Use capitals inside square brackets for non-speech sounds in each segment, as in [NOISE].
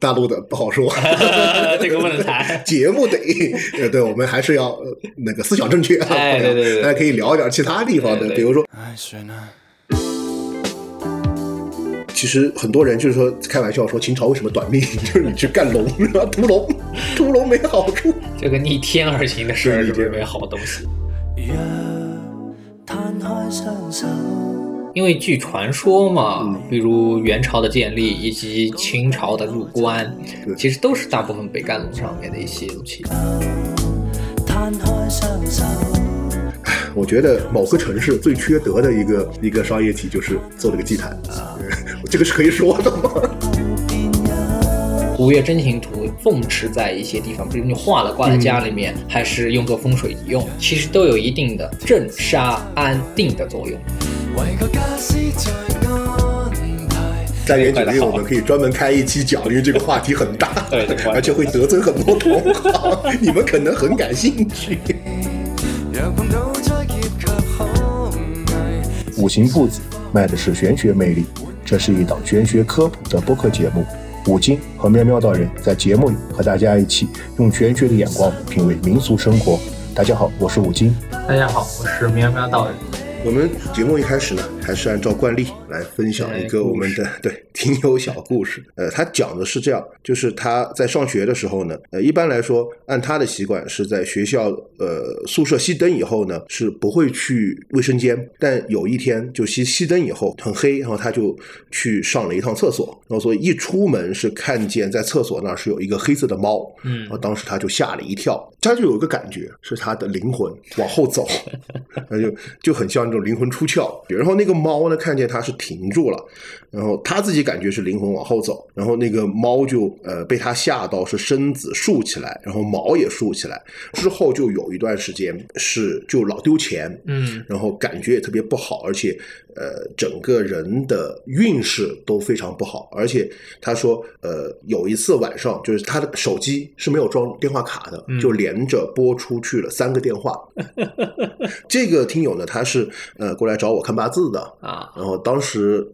大陆的不好说，[LAUGHS] 这个不能谈。[LAUGHS] 节目得，呃，对，我们还是要呃那个思想正确啊。哎对对对大家可以聊一点其他地方的，对对比如说，哎谁呢？其实很多人就是说开玩笑说秦朝为什么短命，[LAUGHS] 就是你去干龙，是吧？屠龙，屠龙没好处。这个逆天而行的事儿是不是没好东西？若摊開雙手，因为据传说嘛，嗯比如元朝的建立以及清朝的入关，其实都是大部分北干龙上面的一些武器。攤開雙手，我觉得某个城市最缺德的一个一个商业体就是做了个祭坛啊，[LAUGHS] 这个是可以说的吗？五岳真情图奉持在一些地方，比如你画了挂在家里面，还是用作风水用，其实都有一定的镇杀安定的作用。在安排。三言九令，我们可以专门开一期讲，因为这个话题很大，而且会得罪很多同行，[LAUGHS] 你们可能很感兴趣。[LAUGHS] 五行父子卖的是玄学魅力，这是一档玄学科普的播客节目。五金和喵喵道人在节目里和大家一起用玄学的眼光品味民俗生活。大家好，我是五金。大家好，我是喵喵道人。我们节目一开始呢，还是按照惯例来分享一个我们的 [LAUGHS] 对听友小故事。呃，他讲的是这样，就是他在上学的时候呢，呃，一般来说，按他的习惯是在学校呃宿舍熄灯以后呢，是不会去卫生间。但有一天就熄熄灯以后很黑，然后他就去上了一趟厕所，然后所以一出门是看见在厕所那儿是有一个黑色的猫，嗯然后当时他就吓了一跳，他就有一个感觉是他的灵魂往后走，那 [LAUGHS] 就就很像这种灵魂出窍。然后那个猫呢，看见他是停住了，然后他自己感觉是灵魂往后走，然后那个猫就呃被他吓到是身子竖起来，然后毛也竖起来，之后就有一段时间是就老丢钱，嗯，然后感觉也特别不好，而且呃整个人的运势都非常不好，而且他说呃有一次晚上就是他的手机是没有装电话卡的，嗯。就连着拨出去了三个电话。[LAUGHS] 这个听友呢，他是呃过来找我看八字的，啊，然后当时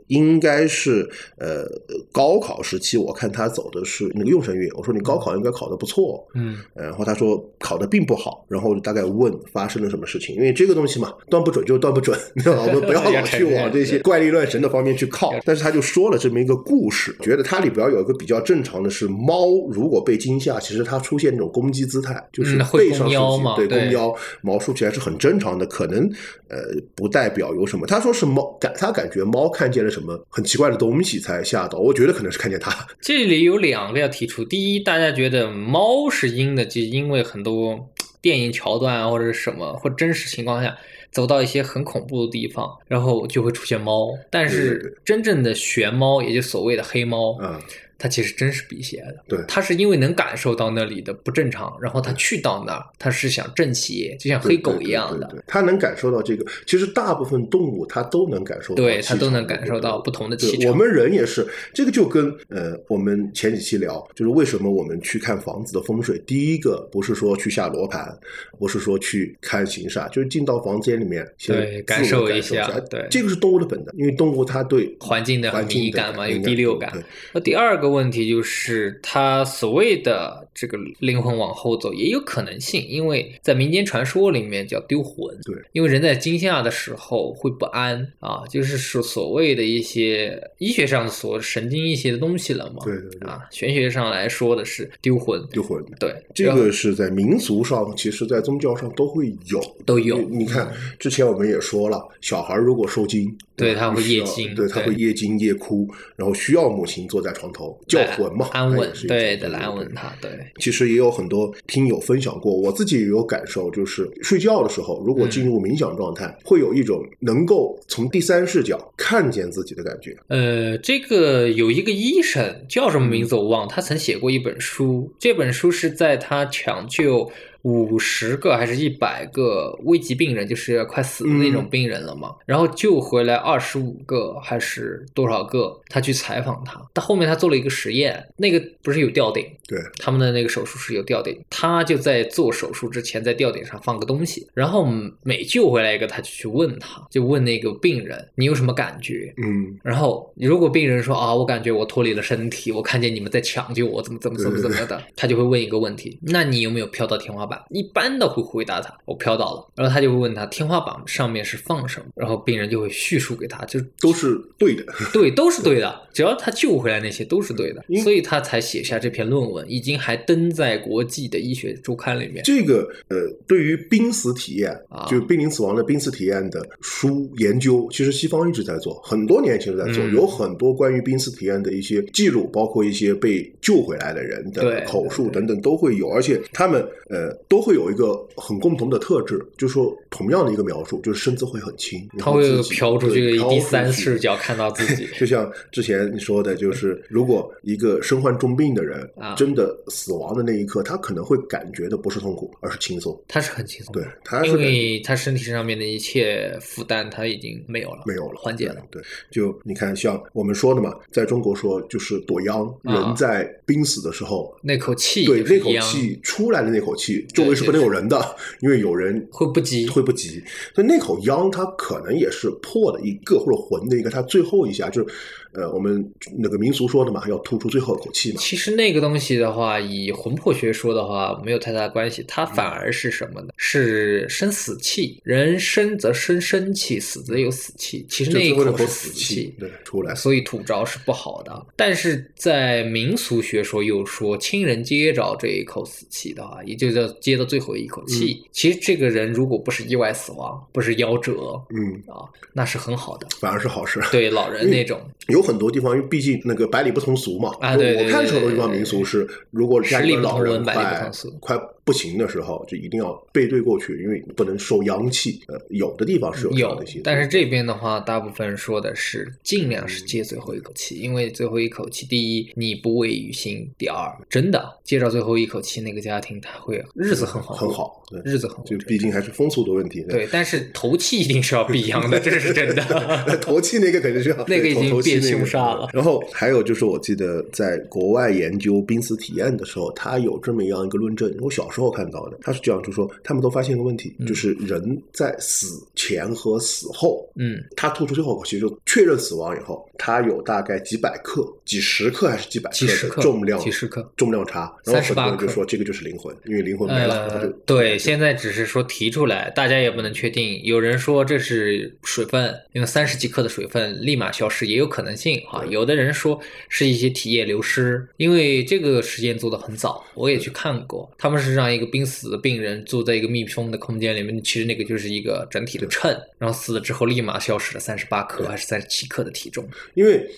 应该是呃高考时期，我看他走的是那个用神运，我说你高考应该考的不错，嗯，呃然后他说考的并不好，然后大概问发生了什么事情，因为这个东西嘛，断不准就断不准，[LAUGHS] 对吧？我们不要老去 [LAUGHS] 往这些怪力乱神的方面去靠。但是他就说了这么一个故事，觉得它里边有一个比较正常的是，猫如果被惊吓，其实它出现那种攻击姿态，就是背上弓腰竖起对，嘛对弓腰毛竖起来是很正常的，可能呃不代表有什么。他说是猫感，他感觉猫看见了什么很奇怪的东西才吓到，[LAUGHS] 我觉得可能是看见它。这里有两个要提出。第一，大家觉得猫是阴的，就因为很多电影桥段啊，或者是什么，或真实情况下走到一些很恐怖的地方，然后就会出现猫。但是真正的玄猫，也就所谓的黑猫，啊、它其实真是辟邪的。对他是因为能感受到那里的不正常，然后他去到那儿，他是想正邪，就像黑狗一样的对对对。对它能感受到这个。其实大部分动物它都能感受到对它都能感受到不同的气场我们人也是，这个就跟呃，我们前几期聊，就是为什么我们去看房子的风水，第一个不是说去下罗盘，不是说去看形煞，就是进到房间里面先对感受一下对这个是动物的本能，因为动物它对环境的环境的敏感嘛，有第六感。那第二个问题就是，他所谓的这个灵魂往后走也有可能性，因为在民间传说里面叫丢魂。对，因为人在惊吓的时候会不安啊，就是说所谓的一些医学上所神经一些的东西了嘛。对对对啊，玄学上来说的是丢魂。丢魂。对，这个是在民俗上，其实在宗教上都会有，都有你你看，之前我们也说了，小孩如果受惊，对他会夜惊对，他会夜惊夜哭，然后需要母亲坐在床头叫魂嘛，安稳对的，来安稳他，对。其实也有很多听友分享过，我自己也有感受，就是睡觉的时候，如果进入冥想状态，会有一种能够从第三视角看见自己的感觉。呃，这个有一个医生叫什么名字我忘了，他曾写过一本书，这本书是在他抢救五十个还是一百个危急病人，就是快死的那种嗯病人了嘛，然后救回来二十五个还是多少个，他去采访他，他后面他做了一个实验，那个不是有吊顶，对，他们的那个手术室有吊顶，他就在做手术之前在吊顶上放个东西，然后每救回来一个，他就去问他，就问那个病人你有什么感觉？嗯，然后如果病人说啊，我感觉我脱离了身体，我看见你们在抢救我，怎么怎么怎么怎么的，他就会问一个问题：那你有没有飘到天花板？一般的会回答他，我飘到了。然后他就会问他天花板上面是放什么，然后病人就会叙述给他，就都是对的。[LAUGHS] 对，都是对的，只要他救回来那些都是对的因，所以他才写下这篇论文，已经还登在国际的医学周刊里面。这个呃，对于濒死体验啊，就濒临死亡的濒死体验的书研究，其实西方一直在做，很多年前就在做，嗯有很多关于濒死体验的一些记录，包括一些被救回来的人的口述等等都会有，而且他们呃都会有一个很共同的特质，就是说同样的一个描述，就是身子会很轻，他会飘出去，第三视角看到自己。[LAUGHS] 就像之前你说的，就是 [LAUGHS] 如果一个身患重病的人啊真的死亡的那一刻，他可能会感觉的不是痛苦，而是轻松。他是很轻松，对，他是因为他身体上面的一切负担他已经没有了，没有了，缓解了。对。就你看，像我们说的嘛，在中国说就是躲殃，啊人在濒死的时候，那口气对那口气出来的那口气，周围是不能有人的，因为有人会不急会不急。所以那口殃，它可能也是破的一个或者魂的一个，它最后一下就是，呃，我们那个民俗说的嘛，要吐出最后一口气嘛。其实那个东西的话，以魂魄学说的话，没有太大关系。它嗯反而是什么呢？是生死气。人生则生生气，死则有死气。其实那一口口是死死气，对，出来。所以吐着是不好的。但是在民俗学说又说，亲人接着这一口死气的话，也就叫接的最后一口气。其实这个人如果不是意外死亡，不是夭折嗯，啊，那是很好的。反而是好事。对老人那种，有很多地方，因为毕竟那个百里不同俗嘛。啊对对我看出很多地方民俗是，如果家里老人文百里不快同俗快不行的时候，就一定要背对过去，因为不能受阳气。呃，有的地方是有这样有的但是这边的话，大部分说的是尽量是接最后一口气，因为最后一口气，第一你不畏于心，第二真的接着最后一口气，那个家庭他会日子很好，很，好，对，日子很好就。毕竟还是风俗的问题。对，但是头气一定是要避 [LAUGHS] 阳的，这是真的。[LAUGHS] 头气那个肯定是要那个已经变凶杀了然后还有就是，我记得在国外研究濒死体验的时候，他有这么样一个论证，我小时候看到的，他是这样，就是说他们都发现一个问题，嗯就是人在死前和死后，嗯，他吐出最后一口气，就确认死亡以后，他有大概几百克、几十克还是几百克重量，几十克重量差。然后很多38人就说这个就是灵魂，因为灵魂没了，对，现在只是说提出来，大家也不能确定。有人说这是水分，因为三十几克的水分立马消失，也有可能性哈。有的人说是一些体液流失，因为这个实验做的很早，我也去看过。他们是让一个濒死的病人坐在一个密封的空间里面，其实那个就是一个整体的秤，然后死了之后立马消失了三十八克还是三十七克的体重。因为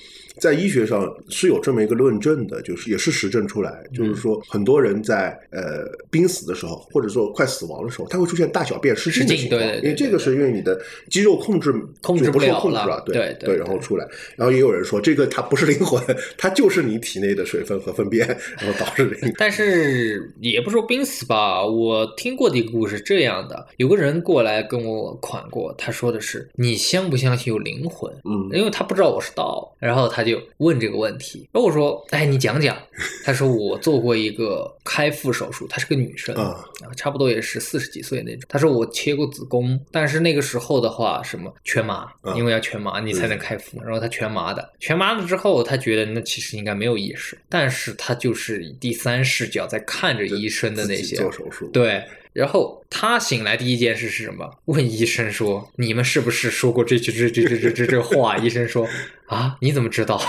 在医学上是有这么一个论证的，就是也是实证出来，嗯就是说很多人在呃濒死的时候，或者说快死亡的时候，他会出现大小便失禁的情况，对对对因为这个是因为你的肌肉控制控制不了了控制了，对对对然后出来，然后也有人说这个它不是灵魂，它就是你体内的水分和粪便，然后导致灵。但是也不说濒死吧，我听过的一个故事这样的，有个人过来跟我款过，他说的是你相不相信有灵魂？嗯因为他不知道我是道，然后他就问这个问题，然后我说，哎，你讲讲。他说我做过一个开腹手术，她是个女生啊差不多也是四十几岁那种。他说我切过子宫，但是那个时候的话，什么全麻，啊因为要全麻你才能开腹，然后他全麻的，全麻了之后，他觉得那其实应该没有意识，但是他就是以第三视角在看着医生的那些做手术，对，然后他醒来第一件事是什么？问医生说：“你们是不是说过这句这这这这这话？”医生说：“啊，你怎么知道？”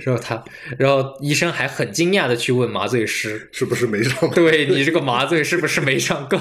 然后他，然后医生还很惊讶的去问麻醉师是不是没上？：“对你这个麻醉是不是没上够？”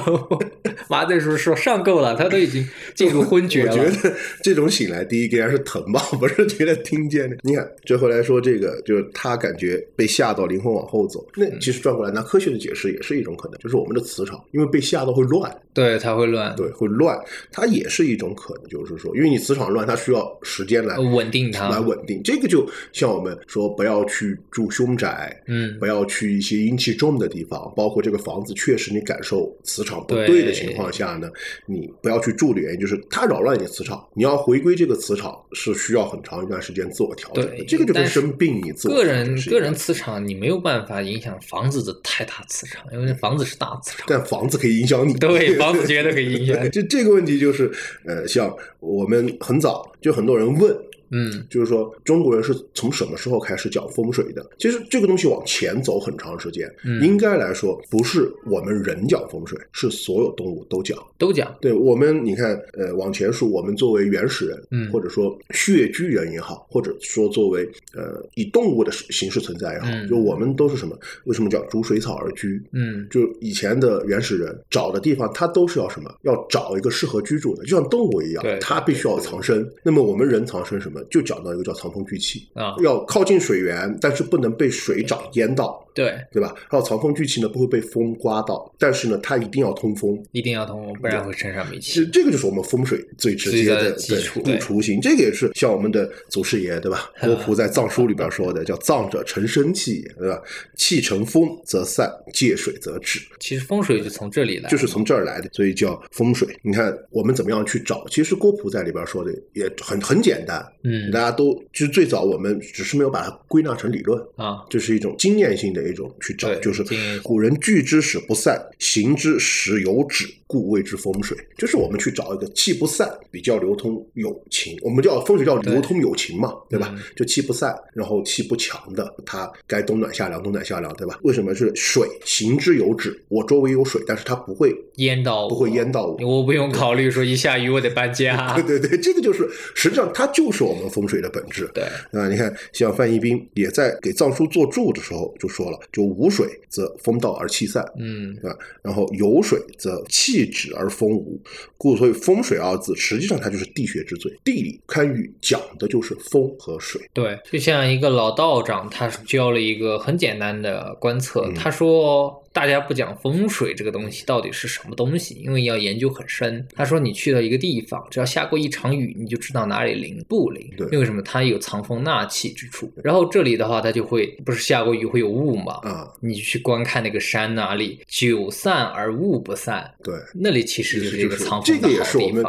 [LAUGHS] 麻醉师说上够了，他都已经进入昏厥了。我觉得这种醒来，第一个然是疼吧，不是觉得听见的。你看，最后来说这个，就是他感觉被吓到，灵魂往后走。那其实转过来，拿科学的解释也是一种可能，就是我们的磁场因为被吓到会乱，对，它会乱，对，会乱，它也是一种可能，就是说，因为你磁场乱，它需要时间来稳定它来稳定。这个就像我们说，不要去住凶宅，嗯不要去一些阴气重的地方，包括这个房子确实你感受磁场不对的情况下呢，你不要去住的原因就是它扰乱你的磁场，你要回归这个磁场是需要很长一段时间自我调整的。这个就是生病你自我个人个人磁场你没有办法影响房子的太大磁场，因为房子是大磁场。但房子可以影响你，对，房子绝对可以影响 [LAUGHS] 对。就这个问题就是，呃，像我们很早就很多人问，嗯，就是说中国人是从什么时候开始讲风水的？其实这个东西往前走很长时间，嗯应该来说不是我们人讲风水，是所有动物都讲。都讲。对我们，你看，呃，往前数，我们作为原始人，嗯或者说穴居人也好，或者说作为呃以动物的形式存在也好，嗯就我们都是什么？为什么叫逐水草而居？嗯，就以前的原始人找的地方，他都是要什么？要找一个适合居住的，就像动物一样对，它必须要藏身。那么我们人藏身什么？就讲到一个叫藏风聚气啊要靠近水源，但是不能被水涨淹到。对，对吧？然后藏风聚气呢，不会被风刮到，但是呢，它一定要通风。一定要通风，不然会身上没气。这个就是我们风水最直接的的对雏形。这个也是像我们的祖师爷对吧？[LAUGHS] 郭璞在藏书里边说的，叫藏者成生气，对吧？气成风则散，借水则止。其实风水就从这里来，就是从这儿来的，所以叫风水。你看我们怎么样去找？其实郭璞在里边说的也很很简单，嗯大家都其实最早我们只是没有把它归纳成理论。啊，这是一种经验性的一种去找，就是古人聚之使不散，行之使有止，故谓之风水。就是我们去找一个气不散，比较流通有情，我们叫风水叫流通有情嘛，对吧嗯？就气不散，然后气不强的，它该冬暖夏凉，冬暖夏凉，对吧？为什么是水行之有止？我周围有水，但是它不会淹到我不会淹到我。我不用考虑说一下雨我得搬家 [LAUGHS] 对。对对，这个就是实际上它就是我们风水的本质。对，啊，你看，像范一斌也在给藏书做注的时候就说了，就无水则风道而气散，嗯，对吧？然后有水则气止而风无，故所以风水二字实际上它就是地学之最。地理堪舆讲的就是风和水。对，就像一个老道长，他教了一个很简单的观测，嗯他说。大家不讲风水这个东西到底是什么东西，因为要研究很深。他说，你去到一个地方，只要下过一场雨，你就知道哪里灵不灵对。因为什么？它有藏风纳气之处。然后这里的话，它就会不是下过雨会有雾嘛？啊，你去观看那个山哪里久散而雾不散，对，那里其实就是这个藏风的也是我们。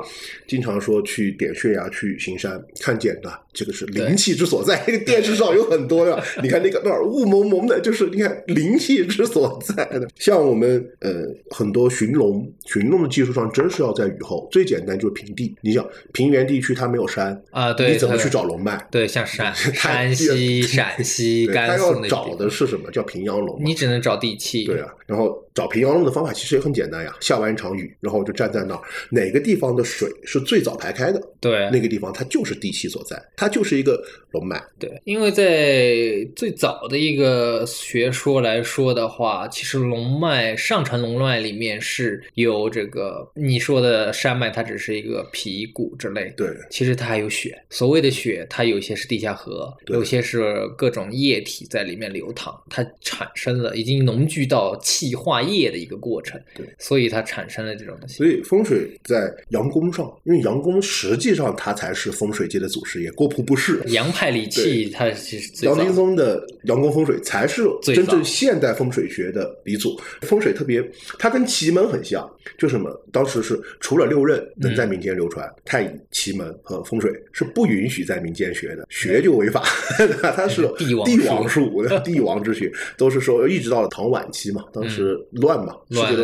经常说去点穴呀、去行山看见的，这个是灵气之所在。这 [LAUGHS] 个电视上有很多的，你看那个那儿雾蒙蒙的，就是你看灵气之所在的。像我们呃很多寻龙，寻龙的技术上真是要在雨后，最简单就是平地。你想平原地区它没有山啊对你怎么去找龙脉？对，像山 [LAUGHS] 山西、陕西、甘肃那找的是什么？叫平阳龙。你只能找地气。对啊，然后找平阳龙的方法其实也很简单呀，下完一场雨，然后就站在那儿，哪个地方的水是最早排开的，对那个地方它就是地气所在，它就是一个龙脉。对，因为在最早的一个学说来说的话，其实龙脉上承龙脉里面是有这个你说的山脉，它只是一个皮骨之类。对其实它还有血。所谓的血，它有些是地下河，有些是各种液体在里面流淌，它产生了已经浓聚到气化液的一个过程。对，所以它产生了这种东西。所以风水在阳宫上，因为阳宫实际上它才是风水界的祖师爷，郭璞不是。阳派理气，它其实最早杨金松的阳宫风水才是最真正现代风水学的鼻祖。风水特别，它跟奇门很像，就什么？当时是除了六壬能在民间流传，太乙、奇门和风水是不允许在民间学的，学就违法。[LAUGHS] 它是帝王术、帝王之学，都是说一直到了唐晚期嘛，当时乱嘛，乱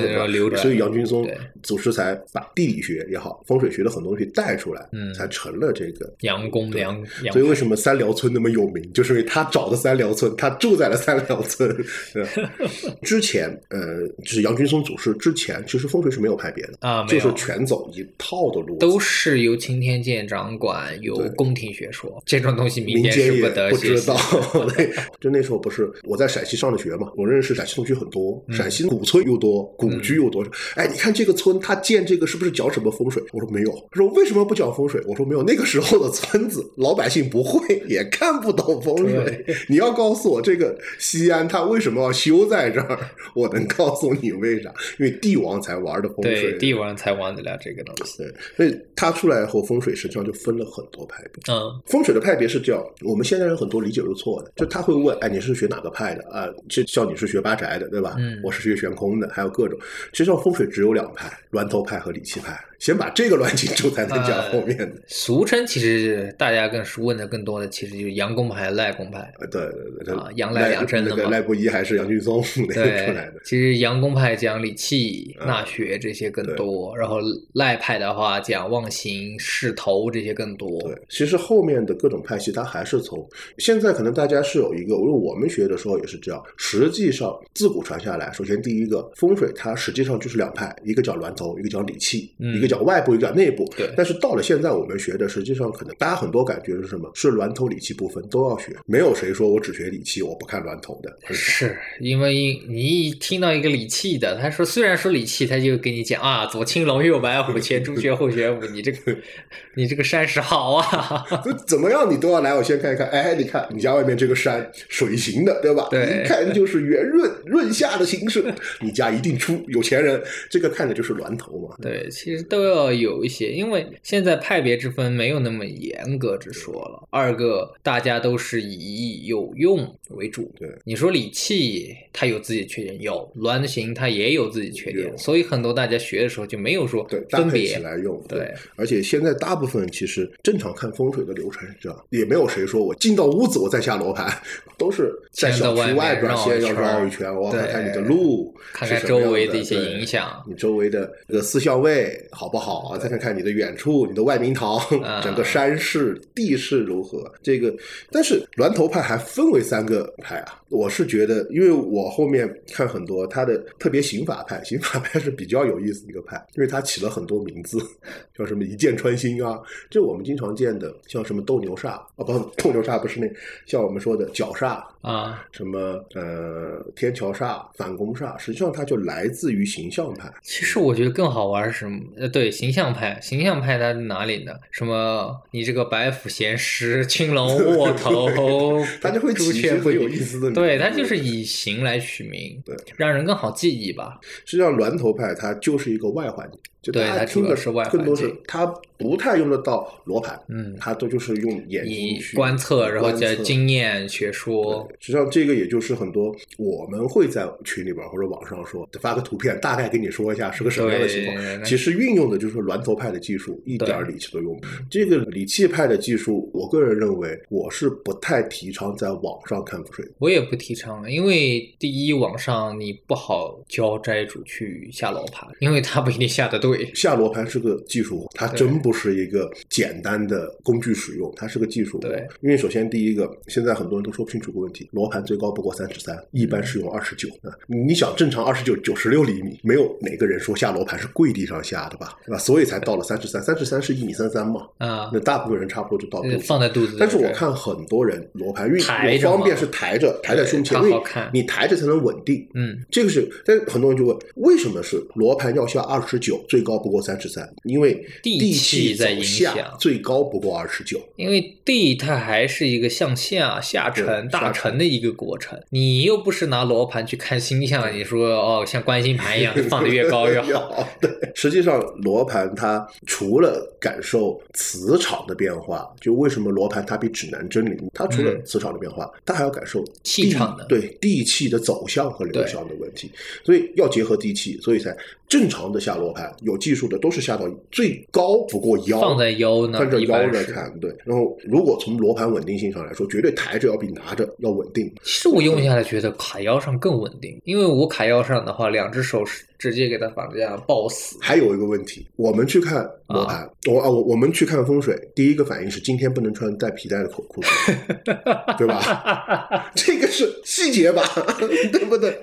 所以杨君松对祖师才把地理学也好，风水学的很多东西带出来，嗯才成了这个阳宫阳阳所以为什么三寮村那么有名，就是因为他找的三寮村，他住在了三寮村。对 [LAUGHS] 之前前，呃，就是杨君松祖师之前，其实风水是没有派别的啊就是全走一套的路，都是由青天剑掌管，由宫廷学说这种东西，民间是间也得不知道。[LAUGHS] 对，就那时候不是我在陕西上的学嘛，我认识陕西同学很多，嗯陕西古村又多，古居又多。哎，你看这个村，他建这个是不是讲什么风水？我说没有。他说为什么不讲风水？我说没有，那个时候的村子老百姓不会，也看不懂风水。你要告诉我这个西安它为什么要修在这儿，我能告诉你为啥？因为帝王才玩的风水。对帝王才玩得了这个东西。对，所以他出来以后，风水实际上就分了很多派别。嗯，风水的派别是这样，我们现在人很多理解是错的，就他会问，哎，你是学哪个派的啊？就像你是学八宅的，对吧？嗯我是学悬空的，还有各种。实际上风水只有两派，峦头派和李奇派。先把这个乱清楚，才能讲后面的。俗称其实大家更是问的更多的，其实就是杨公派、赖公派。呃，对对对，啊杨赖两真的赖布衣还是杨俊松那个对出来的，。其实杨公派讲理气、嗯纳学这些更多，然后赖派的话讲旺行、势头这些更多。对，其实后面的各种派系，它还是从现在可能大家是有一个，因为我们学的时候也是这样。实际上自古传下来，首先第一个风水，它实际上就是两派，一个叫峦头，一个叫理气，嗯一个讲外部，一个讲内部。对但是到了现在我们学的，实际上可能大家很多感觉是什么？是峦头理气部分都要学，没有谁说我只学理气，我不看峦头的。是因为你一听到一个理气的，他说虽然说理气，他就给你讲啊，左青龙右白虎，前朱雀后玄武，你这个 [LAUGHS] 你这个山势好啊，[LAUGHS] 就怎么样，你都要来，我先看一看。哎，你看你家外面这个山，水形的，对吧？对一看就是圆润润下的形式，你家一定出有钱人。这个看的就是峦头嘛。对，其实都要有一些，因为现在派别之分没有那么严格之说了。二个，大家都是以有用为主。对，你说理气，它有自己的缺点，有峦形它也有自己的缺点，所以很多大家学的时候就没有说对，搭分别配起。来用。对，而且现在大部分其实正常看风水的流程是这样，也没有谁说我进到屋子我再下罗盘，都是在小区外边先要绕一圈，我要看看你的路，看看周围的一些影响。你周围的这个四校位好不好啊？再看看你的远处，你的外明堂，啊 [LAUGHS] 整个山势、地势如何？这个，但是峦头派还分为三个派啊。我是觉得，因为我后面看很多他的特别刑法派，刑法派是比较有意思的一个派，因为他起了很多名字，叫什么一箭穿心啊，这我们经常见的，像什么斗牛煞啊，不，斗牛煞不是那，像我们说的绞煞，啊，什么呃天桥煞、反攻煞，实际上它就来自于形象派。其实我觉得更好玩是什么？呃，对，形象派，形象派它哪里呢？什么你这个白虎衔师、青龙卧头它就会朱起一些很有意思的名字对，它就是以形来取名，对，让人更好记忆吧。实际上，峦头派它就是一个外环境，就对家听的是外更多是环境它不太用得到罗盘，嗯它都就是用眼睛以去观测，然后加经验学说，实际上，这个也就是很多我们会在群里边或者网上说，发个图片，大概跟你说一下是个什么样的情况。其实运用的就是峦头派的技术，一点儿理气都用。这个理气派的技术，我个人认为我是不太提倡在网上看风水。我也不提倡，因为第一，网上你不好教斋主去下罗盘，因为他不一定下得对。下罗盘是个技术活，它真不是一个简单的工具使用，它是个技术活对。因为首先第一个，现在很多人都说不清楚个问题，罗盘最高不过三十三，一般是用二十九啊。你想正常二十九九十六厘米，没有哪个人说下罗盘是跪地上下的吧？对吧？所以才到了三十三，三十三是一米三三嘛，啊那，大部分人差不多就到肚。放在肚子。但是我看很多人罗盘运抬着方便是抬着抬在胸前，好看你抬着才能稳定。嗯，这个是，但很多人就问，为什么是罗盘要下二十九，最高不过三十三？因为地地气在影响最高不过二十九。因为地它还是一个向下下沉大下沉沉的一个过程，你又不是拿罗盘去看星象，你说哦像观星盘一样放的越高越好。[LAUGHS] 对，实际上罗盘它除了感受磁场的变化，就为什么罗盘它比指南针灵？它除了嗯磁场的变化，它还要感受气场的对地气的走向和流向的问题，所以要结合地气，所以才正常的下罗盘有技术的都是下到最高不过腰，放在腰呢，放着腰来看，对。然后如果从罗盘稳定性上来说，绝对抬着要比拿着要稳定。其实我用下来觉得卡腰上更稳定，因为我卡腰上的话，两只手是直接给它把这样抱死。还有一个问题，我们去看罗盘，我啊我我们去看风水，第一个反应是今天不能穿带皮带的裤裤子，[LAUGHS] 对吧？[LAUGHS] 这个是细节吧，[LAUGHS] 对不对？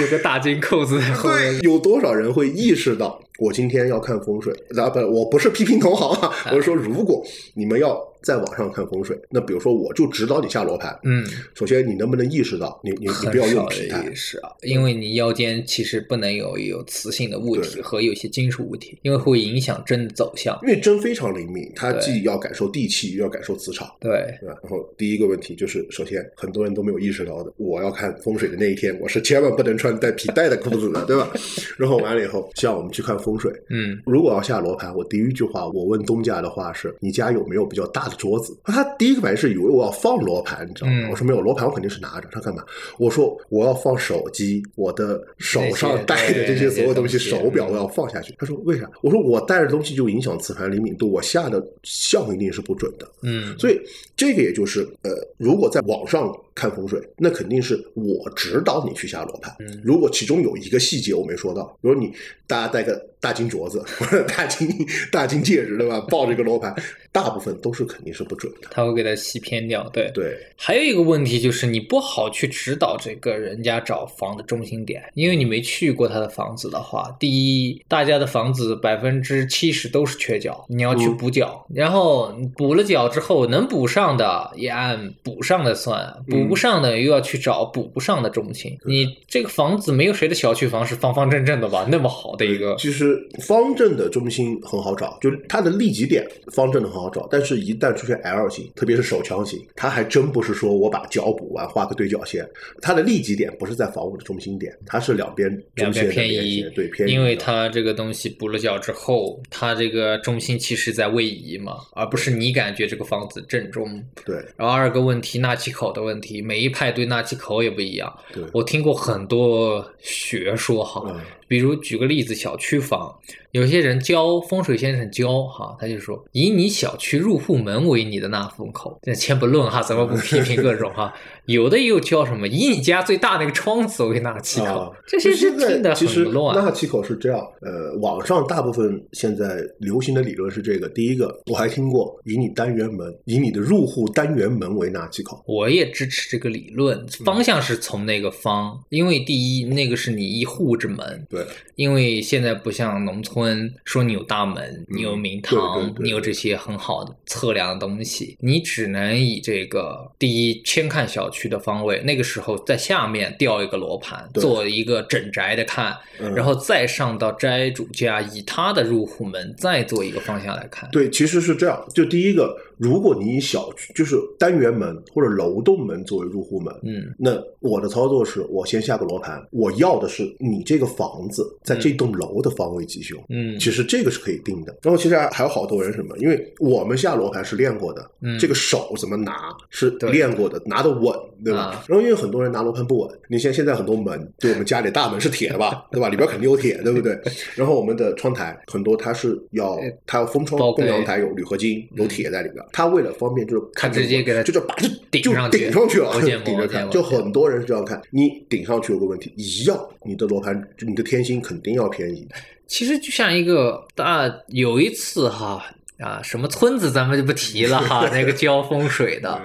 有个大金扣子在后面对，，有多少人会意识到我今天要看风水？啊，不，我不是批评同行啊，我是说，如果你们要在网上看风水，那比如说我就指导你下罗盘，嗯，首先你能不能意识到，你你你不要用少皮带的意，识啊，因为你腰间其实不能有有磁性的物体和有些金属物体，因为会影响针的走向。因为针非常灵敏，它既要感受地气，又要感受磁场。对，对吧？然后第一个问题就是，首先很多人都没有意识到的，我要看风水的那一天，我是千万不能穿带皮带的裤子的，对吧？[LAUGHS] 然后完了以后，像我们去看风水，嗯，如果要下罗盘，我第一句话我问东家的话是：你家有没有比较大的桌子？他第一个反应是以为我要放罗盘，你知道吗？嗯我说没有，罗盘我肯定是拿着。他干嘛？我说我要放手机，我的手上戴的这些所有东西，手表嗯我要放下去。他说为啥？我说我带着东西就影响磁盘灵敏度，我下的像一定是不准的。嗯，所以这个也就是呃，如果在网上看风水，那肯定是我指导你去下罗盘。嗯如果其中有一个细节我没说到，比如你大家戴个大金镯子或者大金大金戒指，对吧？抱着一个罗盘，大部分都是肯定是不准的。他会给他吸偏掉。对，对，还有一个问题就是你不好去指导这个人家找房的中心点，因为你没去过他的房子的话，第一，大家的房子百分之七十都是缺角，你要去嗯补角，然后补了角之后能补上的也按补上的算，补不上的又要去找补不上的中心。你这个房子没有谁的小区房是方方正正的吧？那么好的一个，其实方正的中心很好找，就是它的利己点方正的很好找，但是一旦出现 L 型，特别是手枪型，它还真不是说我把脚补完画个对角线，它的利己点不是在房屋的中心点，它是两边两边偏移，对偏移，因为它这个东西补了角之后，它这个中心其实在位移嘛，而不是你感觉这个房子正中。对然后二个问题，纳气口的问题，每一派对纳气口也不一样。对我听过很多学说哈，嗯比如举个例子，小区房，有些人教风水先生教哈，他就说以你小区入户门为你的纳风口，这先不论哈，咱们不批评各种哈，[LAUGHS] 有的又教什么以你家最大那个窗子为纳气口，啊，这些现在听得其实很乱。纳气口是这样，呃，网上大部分现在流行的理论是这个。第一个，我还听过以你单元门，以你的入户单元门为纳气口。我也支持这个理论，嗯方向是从那个方，因为第一，那个是你一户之门，对，因为现在不像农村，说你有大门，你有明堂，嗯对对对你有这些很好的测量的东西，你只能以这个第一先看小区的方位，那个时候在下面调一个罗盘，做一个整宅的看，嗯然后再上到斋主家，以他的入户门再做一个方向来看。对，其实是这样。就第一个，如果你以小区就是单元门或者楼栋门作为入户门，嗯那我的操作是我先下个罗盘，我要的是你这个房子在这栋楼的方位吉凶。嗯，其实这个是可以定的。然后其实还还有好多人什么，因为我们下罗盘是练过的，嗯这个手怎么拿是练过的，拿的稳，对吧？啊然后因为很多人拿罗盘不稳，你像现在很多门，就我们家里大门是铁的吧，[LAUGHS] 对吧？里边肯定有铁，对不对？[LAUGHS] 然后我们的窗台很多它是要呃它要封窗包供阳台有铝合金有铁在里边，它为了方便就是看直接给他就是把这就顶上去顶上去了顶着看，就很多人是这样看，你顶上去有个问题，一样你的罗盘你的天星肯定要偏移。其实就像一个大有一次哈啊，什么村子咱们就不提了哈，[LAUGHS] 那个教风水的，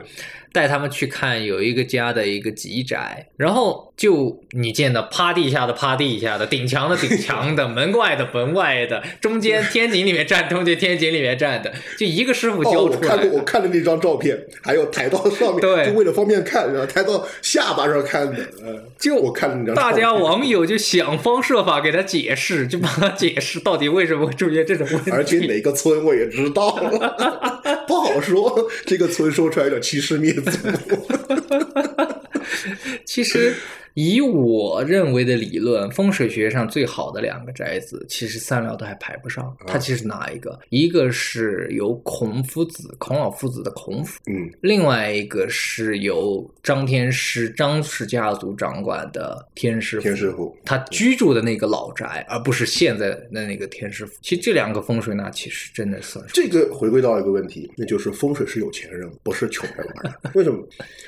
带他们去看有一个家的一个极宅，然后就你见的趴地下的趴地下的，顶墙的顶墙的，门外的门外的，中间天井里面站，中间天井里面站的，[LAUGHS] 就一个师傅哦，教出来我看过，我看了那张照片，还有抬到上面，对就为了方便看，然后抬到下巴上看的。呃，就我看了那张照大，家网友就想方设法给他解释，就帮他解释到底为什么会出现这种问题。而且哪个村我也知道，[LAUGHS] 不好说。这个村说出来有点欺师灭祖。[LAUGHS] 其实以我认为的理论，风水学上最好的两个宅子，其实三爻都还排不上。它其实哪一个？一个是由孔夫子、孔老夫子的孔府，嗯另外一个是由张天师、张氏家族掌管的天师府。天师府他居住的那个老宅，而不是现在的那个天师府。其实这两个风水呢，其实真的算是这个回归到一个问题，那就是风水是有钱人，不是穷人玩的。为什么？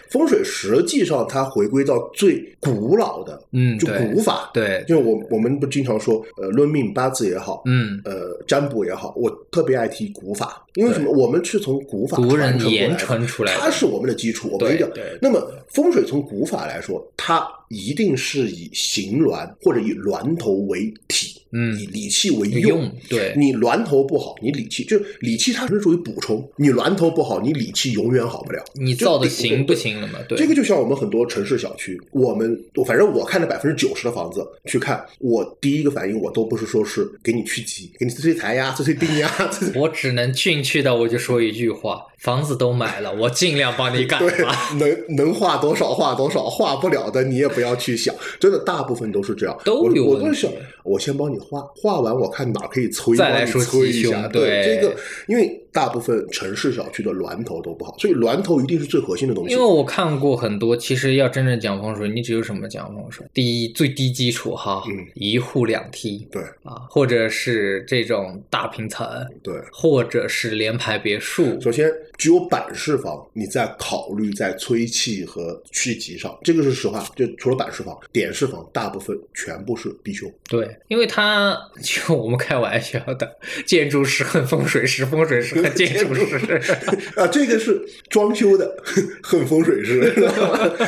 风水实际上它回归到最古老的，嗯就古法。对，就我我们不经常说，呃，论命八字也好，嗯，呃，占卜也好，我特别爱提古法，因为什么？我们是从古法古人传出来的。它是我们的基础，我们一定要对。对那么风水从古法来说，它一定是以形峦或者以峦头为体，嗯。以理气为用。对。你峦头不好，你理气就理气它是属于补充，你峦头不好，你理气永远好不了。你造的行不行了嘛？对，这个就像我们很多城市小区，我们我反正我看的百分之九十的房子去看，我第一个反应我都不是说是给你去挤，给你催催财呀、催催病呀，我只能进去的，我就说一句话：房子都买了，我尽量帮你改对吧。，能 [LAUGHS] 能画多少画多少，画不了的你也不要去想，真的大部分都是这样。都有问题我都是想，我先帮你画，画完我看哪可以催，再来说催一下。对对这个，因为大部分城市小区的峦头都不好，所以峦头一定是最核心的东西。因为我看过很多，其实要真正讲风水，你只有什么讲风水？第一，最低基础哈，嗯一户两梯对啊，或者是这种大平层，对，或者是联排别墅。首先只有板式房，你在考虑在催气和续集上，这个是实话。就除了板式房，点式房大部分全部是必修。对，因为他 [LAUGHS] 就我们开玩笑的，建筑师恨风水师，风水师恨建筑师。[LAUGHS] 啊，这个是装修的恨风水师？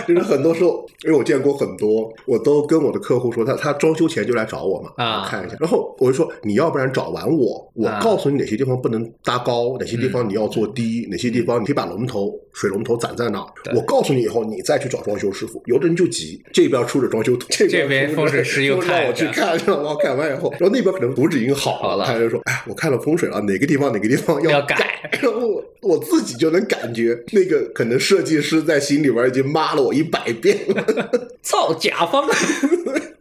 就是很多时候，因为我见过很多，我都跟我的客户说，他他装修前就来找我嘛，啊我看一下，然后我就说，你要不然找完我，我啊告诉你哪些地方不能搭高，哪些地方你要做低，哪些地方你可以把龙头水龙头攒在哪儿，我告诉你以后，你再去找装修师傅。有的人就急，这边出着装修图，这这边风水师又 [LAUGHS] 让我去看，让我改完以后，然后那边可能图纸已经好好了他就说，哎，我看了风水了，哪个地方哪个地方要改改。然后我我自己就能感觉，那个可能设计师在心里边已经骂了我一百遍了。[LAUGHS] 造甲方，[LAUGHS]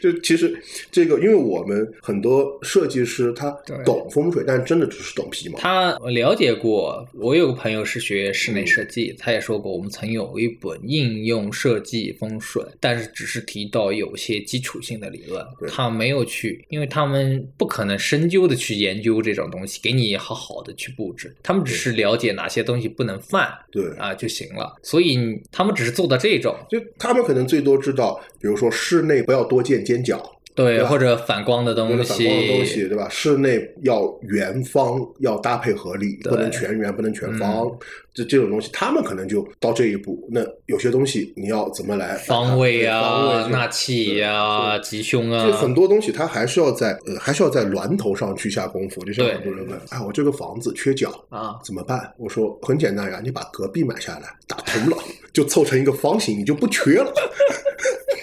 就其实这个，因为我们很多设计师他懂风水，但真的只是懂皮毛。他了解过，我有个朋友是学室内设计，他也说过，我们曾有一本应用设计风水，但是只是提到有些基础性的理论，他没有去，因为他们不可能深究的去研究这种东西，给你好好的去布置，他们只是了解哪些东西不能犯对，啊就行了，所以他们只是做到这种，就他们可能最多知道，比如说室内不要多见尖角，对，对或者反光的东西反光的东西，对吧？室内要圆方，要搭配合理，不能全圆，不能全方。这这种东西，他们可能就到这一步。那有些东西你要怎么来方位方啊、位纳气啊、吉凶啊就，很多东西，它还是要在呃，还是要在峦头上去下功夫。就像很多人问，哎，我这个房子缺角啊怎么办？我说很简单呀，你把隔壁买下来，打通了，[LAUGHS] 就凑成一个方形，你就不缺了，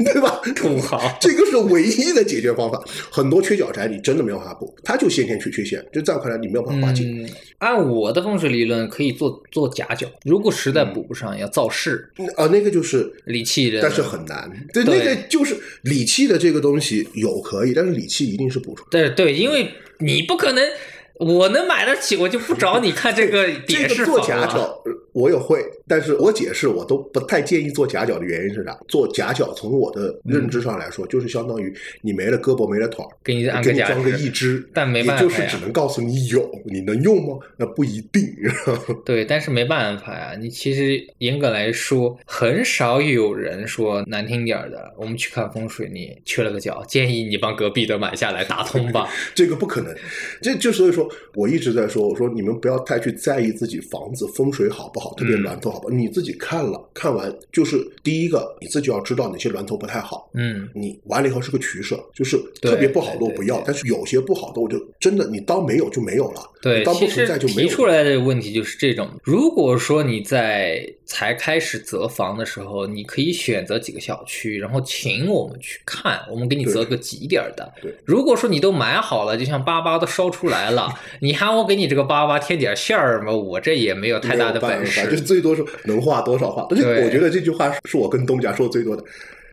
对吧？土豪。这个是唯一的解决方法。很多缺角宅你真的没有办法补，它就先天缺缺陷，就在我看来你没有办法化解。嗯，按我的风水理论，可以做做夹角。如果实在补不上，要造势、啊，那个就是理气的，但是很难。对，对那个就是理气的这个东西有可以，但是理气一定是补出来。对对，因为你不可能，我能买得起，我就不找你看这个 [LAUGHS] 这个做。夹角呃我也会，但是我解释我都不太建议做夹角的原因是啥？做夹角从我的认知上来说，就是相当于你没了胳膊没了腿儿，给你按个夹给你装个式义肢，但没办法就是只能告诉你有，你能用吗？[LAUGHS] 那不一定。[LAUGHS] 对，但是没办法呀。你其实严格来说，很少有人说难听点儿的，我们去看风水，你缺了个角，建议你帮隔壁的买下来打通吧。[LAUGHS] 这个不可能，这就所以说，我一直在说，我说你们不要太去在意自己房子风水好不好，特别嗯峦头好你自己看了看完，就是第一个你自己要知道哪些峦头不太好，嗯，你完了以后是个取舍，就是特别不好的我不要，但是有些不好的我就真的你当没有就没有了，对你，当不存在就没有提出来的问题就是这种。如果说你在才开始择房的时候，你可以选择几个小区，然后请我们去看，我们给你择个挤点儿的对。如果说你都买好了，就像粑粑都烧出来了，[LAUGHS] 你喊我给你这个粑粑添点馅儿嘛，我这也没有太大的本没有办法，就是事。最多是能画多少画。但是对我觉得这句话是我跟东家说的最多的。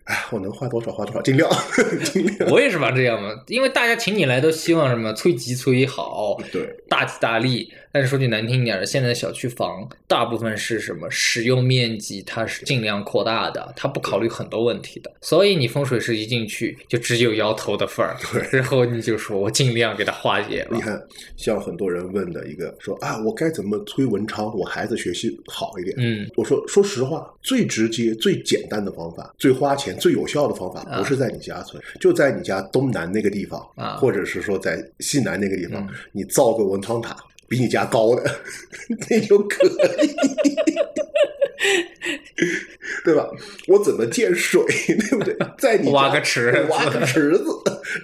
哎，我能画多少画多少，尽量 [LAUGHS] 尽量。我也是吧，这样嘛，因为大家请你来都希望什么催急催好，对，大吉大利。但是说句难听一点的，现在的小区房大部分是什么使用面积，它是尽量扩大的，它不考虑很多问题的。所以你风水师一进去就只有摇头的份儿，对然后你就说我尽量给它化解了你。看，像很多人问的一个说啊，我该怎么催文昌，我孩子学习好一点？嗯，我说说实话，最直接、最简单的方法，最花钱、最有效的方法，啊不是在你家存，就在你家东南那个地方，啊或者是说在西南那个地方，嗯你造个文昌塔，比你家高的，[LAUGHS] 那就可以。[LAUGHS] 对吧？我怎么建水，[LAUGHS] 对不对？在你挖个池子挖个池子，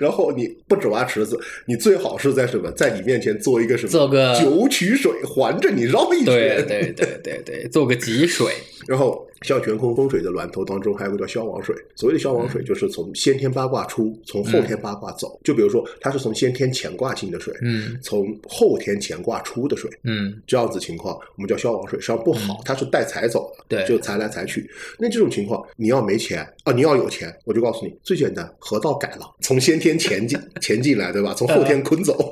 然后你不止挖池子，你最好是在什么，在你面前做一个什么，做个九曲水，环着你绕一圈。对对对对对，做个集水。然后像悬空风水的峦头当中还有个叫消亡水，所谓的消亡水就是从先天八卦出，从后天八卦走。就比如说，它是从先天乾卦进的水，嗯从后天乾卦出的水。嗯，这样子情况，我们叫消亡水，实际上不好，它是带财走的，对就财来财去。那这种情况，你要没钱啊，你要有钱，我就告诉你，最简单，河道改了，从先天前进前进来，对吧？从后天坤走，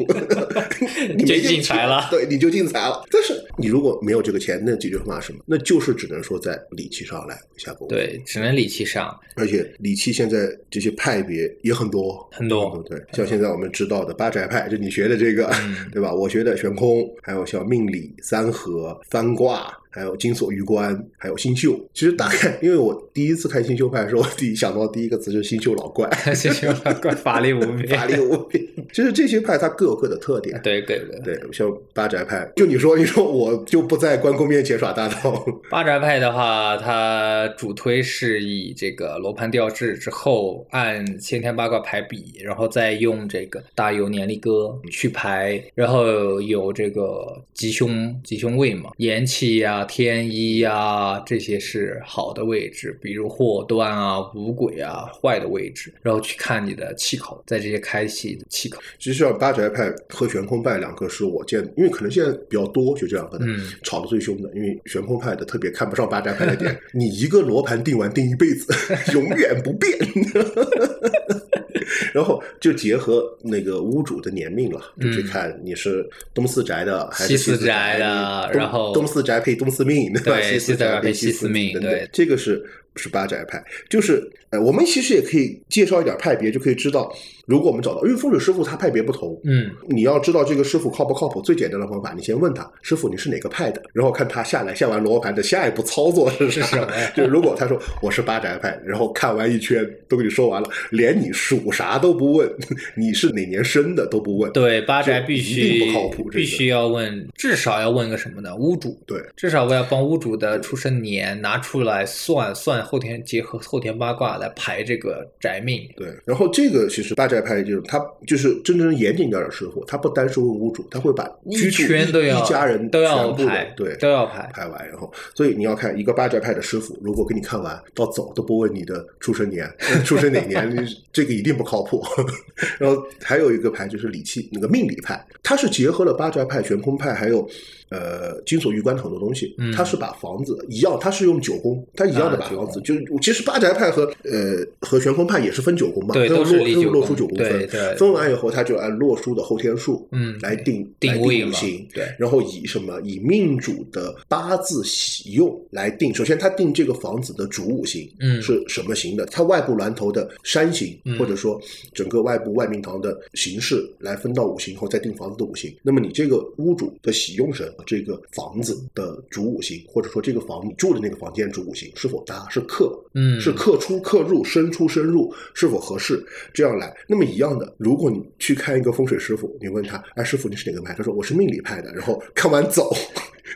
[LAUGHS] 你没就进财了对，你就进财了。但是你如果没有这个钱，那解决方法是什么？那就是只能说在理气上来下功夫。，对，只能理气上。而且理气现在这些派别也很多，很多对，像现在我们知道的八宅派，就你学的这个，嗯 [LAUGHS] 对吧？我学的悬空，还有像命理、三合、翻卦，还有金锁玉关，还有新秀。其实大概，因为我第一次看新秀派的时候，我第一想到第一个词就是新秀老怪，[LAUGHS] 新秀老，怪 [LAUGHS] 法力无边。法力无边。其实这些派它各有各的特点。对对对，对，像八宅派，就你说，你说我就不在关公面前耍大刀，八宅派的话，它主推是以这个罗盘调制之后，按先天八卦排比，然后再用这个大有年历歌去排，然后有这个吉凶吉凶位嘛，延期呀、天一啊，这些是好的位置，比如祸端啊、五鬼啊坏的位置，然后去看你的气口，在这些开启的气口。其实像八宅派和悬空派两个是我见，因为可能现在比较多，就这样的，嗯吵得最凶的。因为悬空派的特别看不上八宅派的点，[LAUGHS] 你一个罗盘定完定一辈子，[LAUGHS] 永远不变。[LAUGHS] [LAUGHS] 然后就结合那个屋主的年命了，就去看你是东四宅的还是嗯西四四宅的东然后东四宅配东四命，对吧？西四宅配西西四命对这个是是八宅派，就是呃，我们其实也可以介绍一点派别，就可以知道，如果我们找到，因为风水师傅他派别不同，嗯，你要知道这个师傅靠不靠谱，最简单的方法，你先问他师傅你是哪个派的，[LAUGHS] 然后看他下来下完罗盘的下一步操作是什么。[LAUGHS] 就是如果他说我是八宅派，然后看完一圈都跟你说完了，连你属啥都不问，[LAUGHS] 你是哪年生的都不问，对，八宅必须定不靠谱必须要问，至少要问个什么呢？屋主，对。至少我要帮屋主的出生年拿出来算算后天，结合后天八卦来排这个宅命。对，然后这个其实八宅派就是他就是真正严谨点的师傅，他不单是问屋主，他会把一居住一家人都要全部的排，对都要排。排完，然后所以你要看一个八宅派的师傅，如果给你看完到走都不问你的出生年、呃 [LAUGHS] 出生哪年，这个一定不靠谱。[LAUGHS] 然后还有一个派就是理气那个命理派，它是结合了八宅派、悬空派还有呃金锁玉关很多东西，嗯它是把房子一样，他是用九宫，他一样的把房子，就是其实八宅派和呃和悬空派也是分九宫嘛，对都落用洛书九宫分对对，分完以后他就按洛书的后天数嗯来定定位五行，对然后以什么以命主的八字喜用来定。首先，他定这个房子的主五行，嗯是什么型的？它外部峦头的山形，嗯或者说整个外部外明堂的形式来分到五行后，再定房子的五行。那么你这个屋主的喜用神，这个房子的主五行，或者说这个房你住的那个房间主五行是否搭，是克，嗯，是克出克入，生出深入，是否合适？这样来，那么一样的，如果你去看一个风水师傅，你问他，哎，师傅你是哪个派？他说我是命理派的，然后看完走，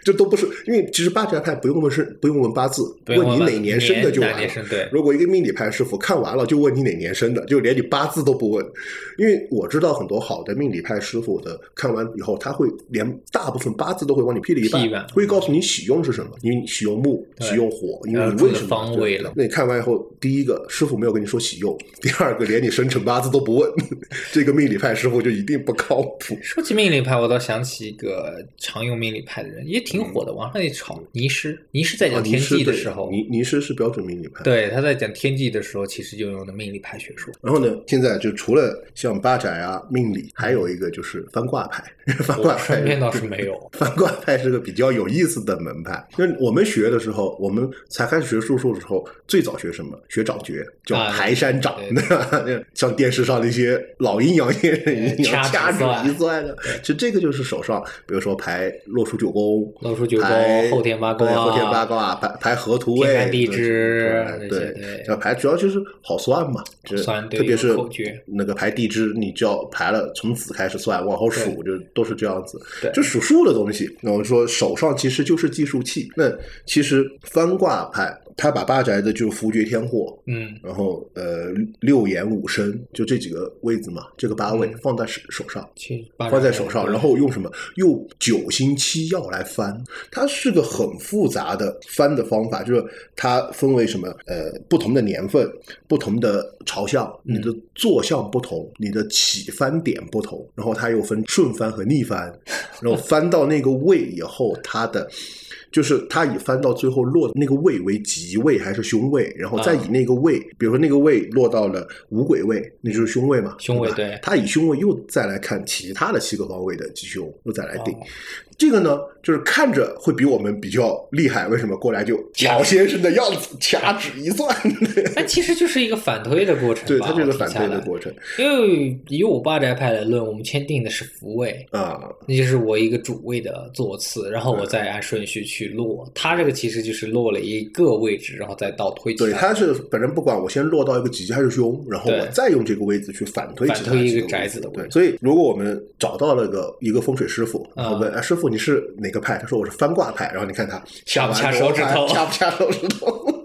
这都不是，因为其实八宅派不用问生，不用问八字，问你哪年生的就完了对。如果一个命理派师傅看完了就问你哪年生的，就连你八字都不问，因为我知道很多好的命理派师傅的看完以后，他会连大部分八字都会往你批了一半，会告诉你喜用是什么，因为你喜用木，喜用火，因为你为什么方位了那你看完以后，第一个师傅没有跟你说喜用，第二个连你生辰八字都不问，[LAUGHS] 这个命理派师傅就一定不靠谱。说起命理派，我倒想起一个常用命理派的人，也挺火的，网上也炒泥师，泥师在啊讲天际的时候，泥泥师是标准命理派。对他在讲天际的时候，其实就用的命理派学说。然后呢，现在就除了像八宅啊、命理，还有一个就是翻卦派。翻卦我派身边倒是没有。[LAUGHS] 翻卦派是个比较有意思的门派。因为我们学的时候，我们才开始学术数的时候，最早学什么？学掌诀，叫啊排山掌？[LAUGHS] 像电视上那些老阴阳先生一样掐指一算的。其实这个就是手上，比如说排洛书九宫，洛书九宫排后天八卦后天八卦，排排河图位，天地支对要排主要就是好算嘛，就算对特别是口诀那个排地支，你只要排了，从子开始算，往后数，就都是这样子。就数数的东西，那我说手上其实就是计数器。那其实翻卦派，他把八宅的就伏厥天祸，嗯，然后呃六眼五身，就这几个位子嘛，这个八位嗯放在手手上。去放在手上，然后用什么？用九星七曜来翻，它是个很复杂的翻的方法，就是它分为什么？呃，不同的年份、不同的朝向，你的坐向不同，你的起翻点不同，然后它又分顺翻和逆翻，然后翻到那个位以后，它的。就是他以翻到最后落那个位为吉位还是凶位，然后再以那个位，比如说那个位落到了五鬼位，那就是凶位嘛，凶位对他以凶位又再来看其他的七个方位的吉凶，又再来定。哦这个呢，就是看着会比我们比较厉害，为什么过来就老先生的样子掐指一算？那其实就是一个反推的过程。对，它就是反推的过程因为以我八宅派来论，我们签订的是福位，啊。那就是我一个主位的座次，然后我再按顺序去落。它这个其实就是落了一个位置，然后再倒推对，他他是反正不管我先落到一个几级还是凶，然后我再用这个位置去反推其他反推一个宅子的位置对，所以如果我们找到了个一个风水师傅，啊然后问啊师傅你是哪个派？他说我是翻卦派，然后你看他掐不掐手指头掐不掐手指头？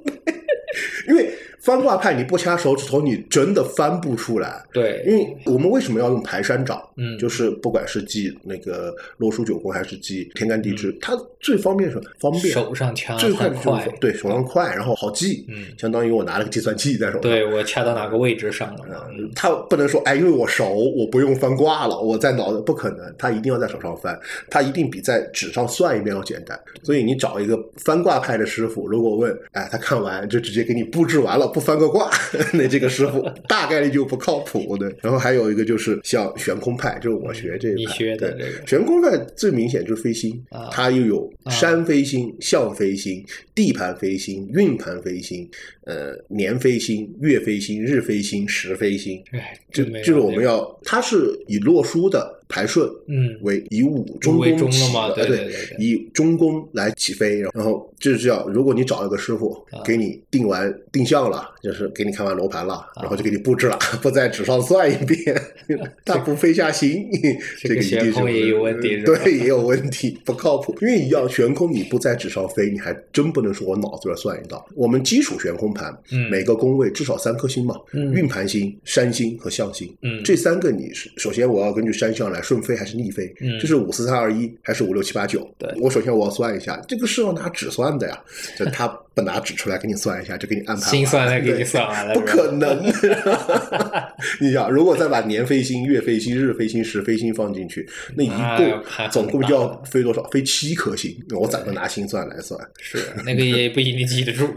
翻卦派你不掐手指头，你真的翻不出来。对，因为我们为什么要用排山掌？嗯就是不管是记那个洛书九宫还是记天干地支，它最方便是什么方便，嗯手上掐最快就是对手上快，然后好记。嗯相当于我拿了个计算器在手上。对我掐到哪个位置上了他不能说哎，因为我熟，我不用翻卦了，我在脑子不可能，他一定要在手上翻，他一定比在纸上算一遍要简单。所以你找一个翻卦派的师傅，如果问，哎，他看完就直接给你布置完了，不翻个卦，[LAUGHS] 那这个师傅 [LAUGHS] 大概率就不靠谱的。然后还有一个就是像悬空派，就是我学这一派，你学的对。这个。悬空派最明显就是飞星，啊。它又有啊山飞星、象飞星、地盘飞星、运盘飞星、呃年飞星、月飞星、日飞星、时飞星。哎，这真没有就是我们要，它是以洛书的排顺嗯。为以武中宫起了嘛对以中宫来起飞，然后就是叫。如果你找一个师傅啊。给你定完定向了，就是给你看完楼盘了，啊。然后就给你布置了，[LAUGHS] 不在纸上算一遍，[LAUGHS] 他不飞下心，这个悬空也有问题对，也有问题，不靠谱。因为一样悬空你不在纸上飞，你还真不能说我脑子里算一道。我们基础悬空盘，嗯。每个宫位至少三颗星嘛，嗯。运盘星、山星和象星，嗯。这三个你是首先我要根据山象来顺飞还是逆飞，嗯这是五四三二一还是五六七八九？对我首先我要算一下，这个是要拿纸算的呀，[LAUGHS] 就他不拿纸出来给你算一下，就给你安排心算来给你对算完了，不可能。[LAUGHS] 你想，如果再把年飞星、月飞星、日飞星、时飞星放进去，那一共总共就要飞多少？飞七颗星，我怎么拿心算来算？是那个也不一定记得住。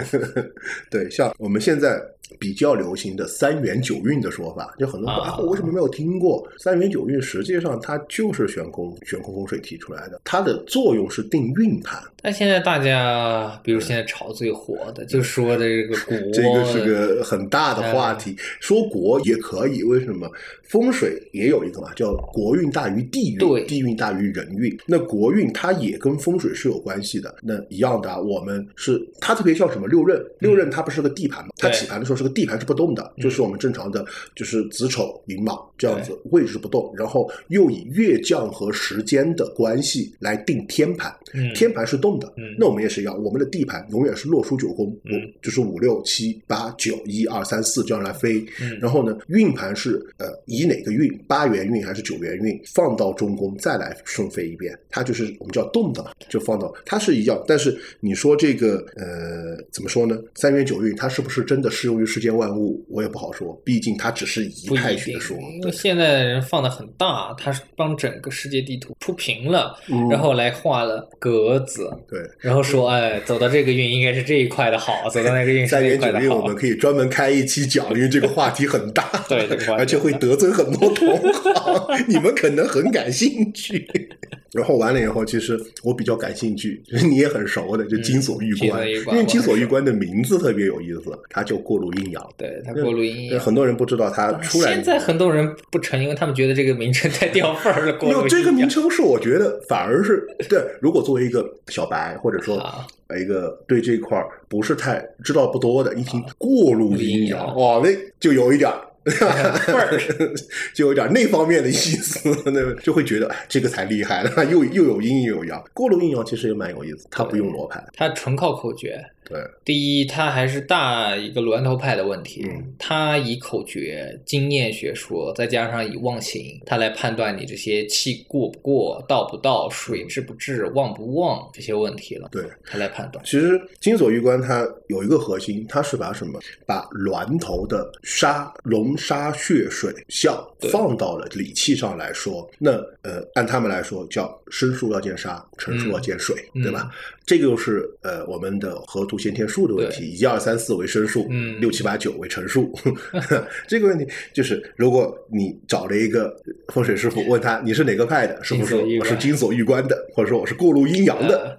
[LAUGHS] 对，像我们现在比较流行的三元九运的说法，就很多人说啊啊，我为什么没有听过？三元九运实际上它就是悬空悬空风水提出来的，它的作用是定运盘。但现在大家，比如现在炒最火的，就说的这个国，这个是个很大的话题，说国也可以，为什么？风水也有一个嘛，叫国运大于地运，对地运大于人运。那国运它也跟风水是有关系的。那一样的啊，我们是它特别像什么六壬，六壬它不是个地盘嘛，它起盘的时候是个地盘是不动的，就是我们正常的就是子丑寅卯这样子位置不动，然后又以月降和时间的关系来定天盘，嗯。天盘是动的，嗯那我们也是一样，我们的地盘永远是洛书九宫，嗯我就是五六七八九一二三四这样来飞。嗯然后呢，运盘是呃以哪个运八元运还是九元运放到中宫再来顺飞一遍，它就是我们叫动的嘛，就放到它是一样。但是你说这个呃怎么说呢？三元九运它是不是真的适用于于世间万物，我也不好说，毕竟它只是一派学说。因为现在的人放的很大，他是帮整个世界地图铺平了，嗯然后来画了格子，对，然后说，哎，走到这个运应该是这一块的好，走到那个运是三那一块的言九令，我们。可以专门开一期讲，因为这个话题很大，[LAUGHS] 对这个而且会得罪很多同行，[LAUGHS] 你们可能很感兴趣。[LAUGHS] 然后完了以后，其实我比较感兴趣，就是你也很熟的，就金锁玉关，因为金锁玉关的名字特别有意思，它叫过路阴阳。对它过路阴阳。很多人不知道它出来。现在很多人不成，因为他们觉得这个名称太掉份儿了。这个名称是我觉得反而是对，如果作为一个小白或者说一个对这块儿不是太知道不多的，一听过路阴阳，啊哇，那就有一点儿。[LAUGHS] 就有点那方面的意思，那就会觉得哎，这个才厉害了，[LAUGHS] 又又有阴又有阳。过路阴阳其实也蛮有意思，它不用罗盘，它纯靠口诀。对，第一，他还是大一个峦头派的问题，嗯他以口诀、经验学说，再加上以忘形，他来判断你这些气过不过、到不到、水至不至、旺不旺这些问题了。对，他来判断。其实金锁玉关它有一个核心，它是把什么？把峦头的沙龙沙血水象放到了理气上来说，那呃，按他们来说叫生数要见沙，成数要见水，嗯对吧？这个就是呃我们的河图先天数的问题，一二三四为生数，嗯六七八九为成数。[LAUGHS] 这个问题就是，如果你找了一个风水师傅，问他你是哪个派的，师傅说金锁玉关我是金锁玉关的，或者说我是过路阴阳的。啊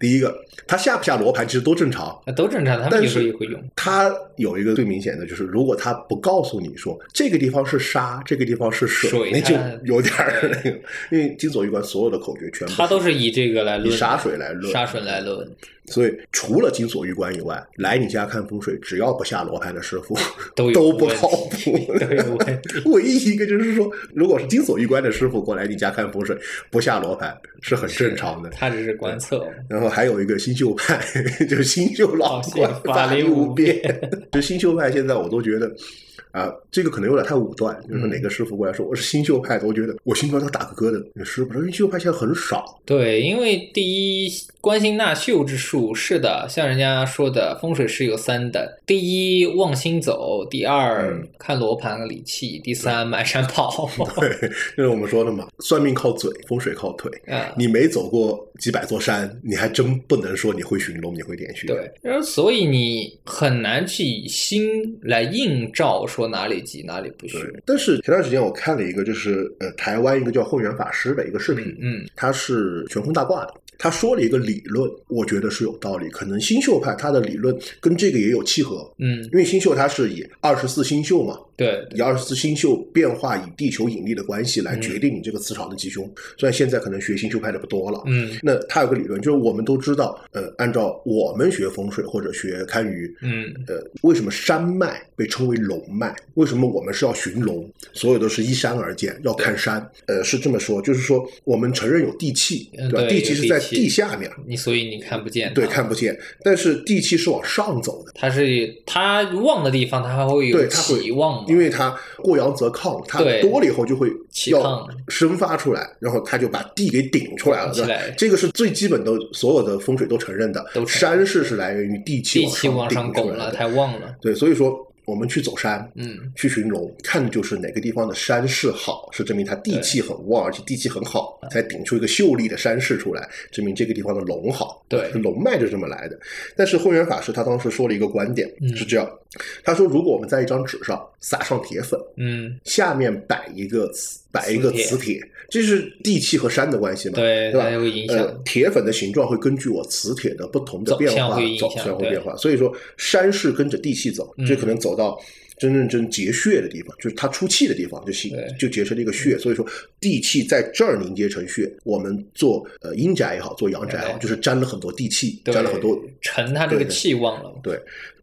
第一个，他下不下罗盘其实都正常，那都正常，他们但有时也会用。他有一个最明显的就是，如果他不告诉你说这个地方是沙，这个地方是水，水那就有点儿那个，因为金锁玉关所有的口诀全部他都是以这个来论，以沙水来论，沙水来论。所以除了金锁玉关以外，来你家看风水，只要不下罗盘的师傅 [LAUGHS] 都都不靠谱，[LAUGHS] 唯一一个就是说，如果是金锁玉关的师傅过来你家看风水，不下罗盘是很正常的。他只是观测。然后还有一个新秀派，[LAUGHS] 就是新旧老官，哦 [LAUGHS] 法力无边。就 [LAUGHS] 新旧派现在我都觉得。啊，这个可能有点太武断，就是哪个师傅过来说我是新秀派的，我觉得我心中要打个疙瘩。那师傅说，新秀派现在很少，对，因为第一，关心纳秀之术是的，像人家说的，风水是有三等：第一望星走，第二、嗯看罗盘理气，第三满山跑。对，就是我们说的嘛，算命靠嘴，风水靠腿。啊，你没走过几百座山，你还真不能说你会寻龙，你会点穴。对，然后所以你很难去以心来映照说哪里急哪里不虚。但是前段时间我看了一个，就是呃台湾一个叫混元法师的一个视频，嗯，他是悬空大卦的。他说了一个理论，我觉得是有道理。可能星宿派他的理论跟这个也有契合，嗯，因为星宿它是以二十四星宿嘛，对，以二十四星宿变化以地球引力的关系来嗯决定你这个磁场的吉凶。虽然现在可能学星宿派的不多了，嗯那他有个理论，就是我们都知道，呃，按照我们学风水或者学堪舆，嗯呃，为什么山脉被称为龙脉？为什么我们是要寻龙？所有都是依山而建，要看山。呃，是这么说，就是说我们承认有地气，嗯对吧？对地气是在地下面，你所以你看不见，对，看不见，但是地气是往上走的。它是它旺的地方，它还会有对，它会起旺嘛，因为它过阳则亢，它多了以后就会要生发出来，然后它就把地给顶出来了，对？这个是最基本的，所有的风水都承认的。都山势是来源于地气地气往上拱了，太旺了。对，所以说我们去走山，嗯，去寻龙，看的就是哪个地方的山势好，是证明它地气很旺，而且地气很好，才顶出一个秀丽的山势出来，证明这个地方的龙好。对。龙脉就是这么来的。但是后元法师他当时说了一个观点，嗯。是这样，他说如果我们在一张纸上撒上铁粉，嗯，下面摆一个磁摆一个磁铁这是地气和山的关系嘛？对，对吧它会影呃响。，铁粉的形状会根据我磁铁的不同的变化走向会变化，所以说山是跟着地气走，嗯这可能走到真正真结穴的地方，就是它出气的地方就形就结成了一个穴，所以说地气在这儿凝结成穴。我们做呃阴宅也好，做阳宅也好，就是沾了很多地气，沾了很多沉它这个气旺了。对，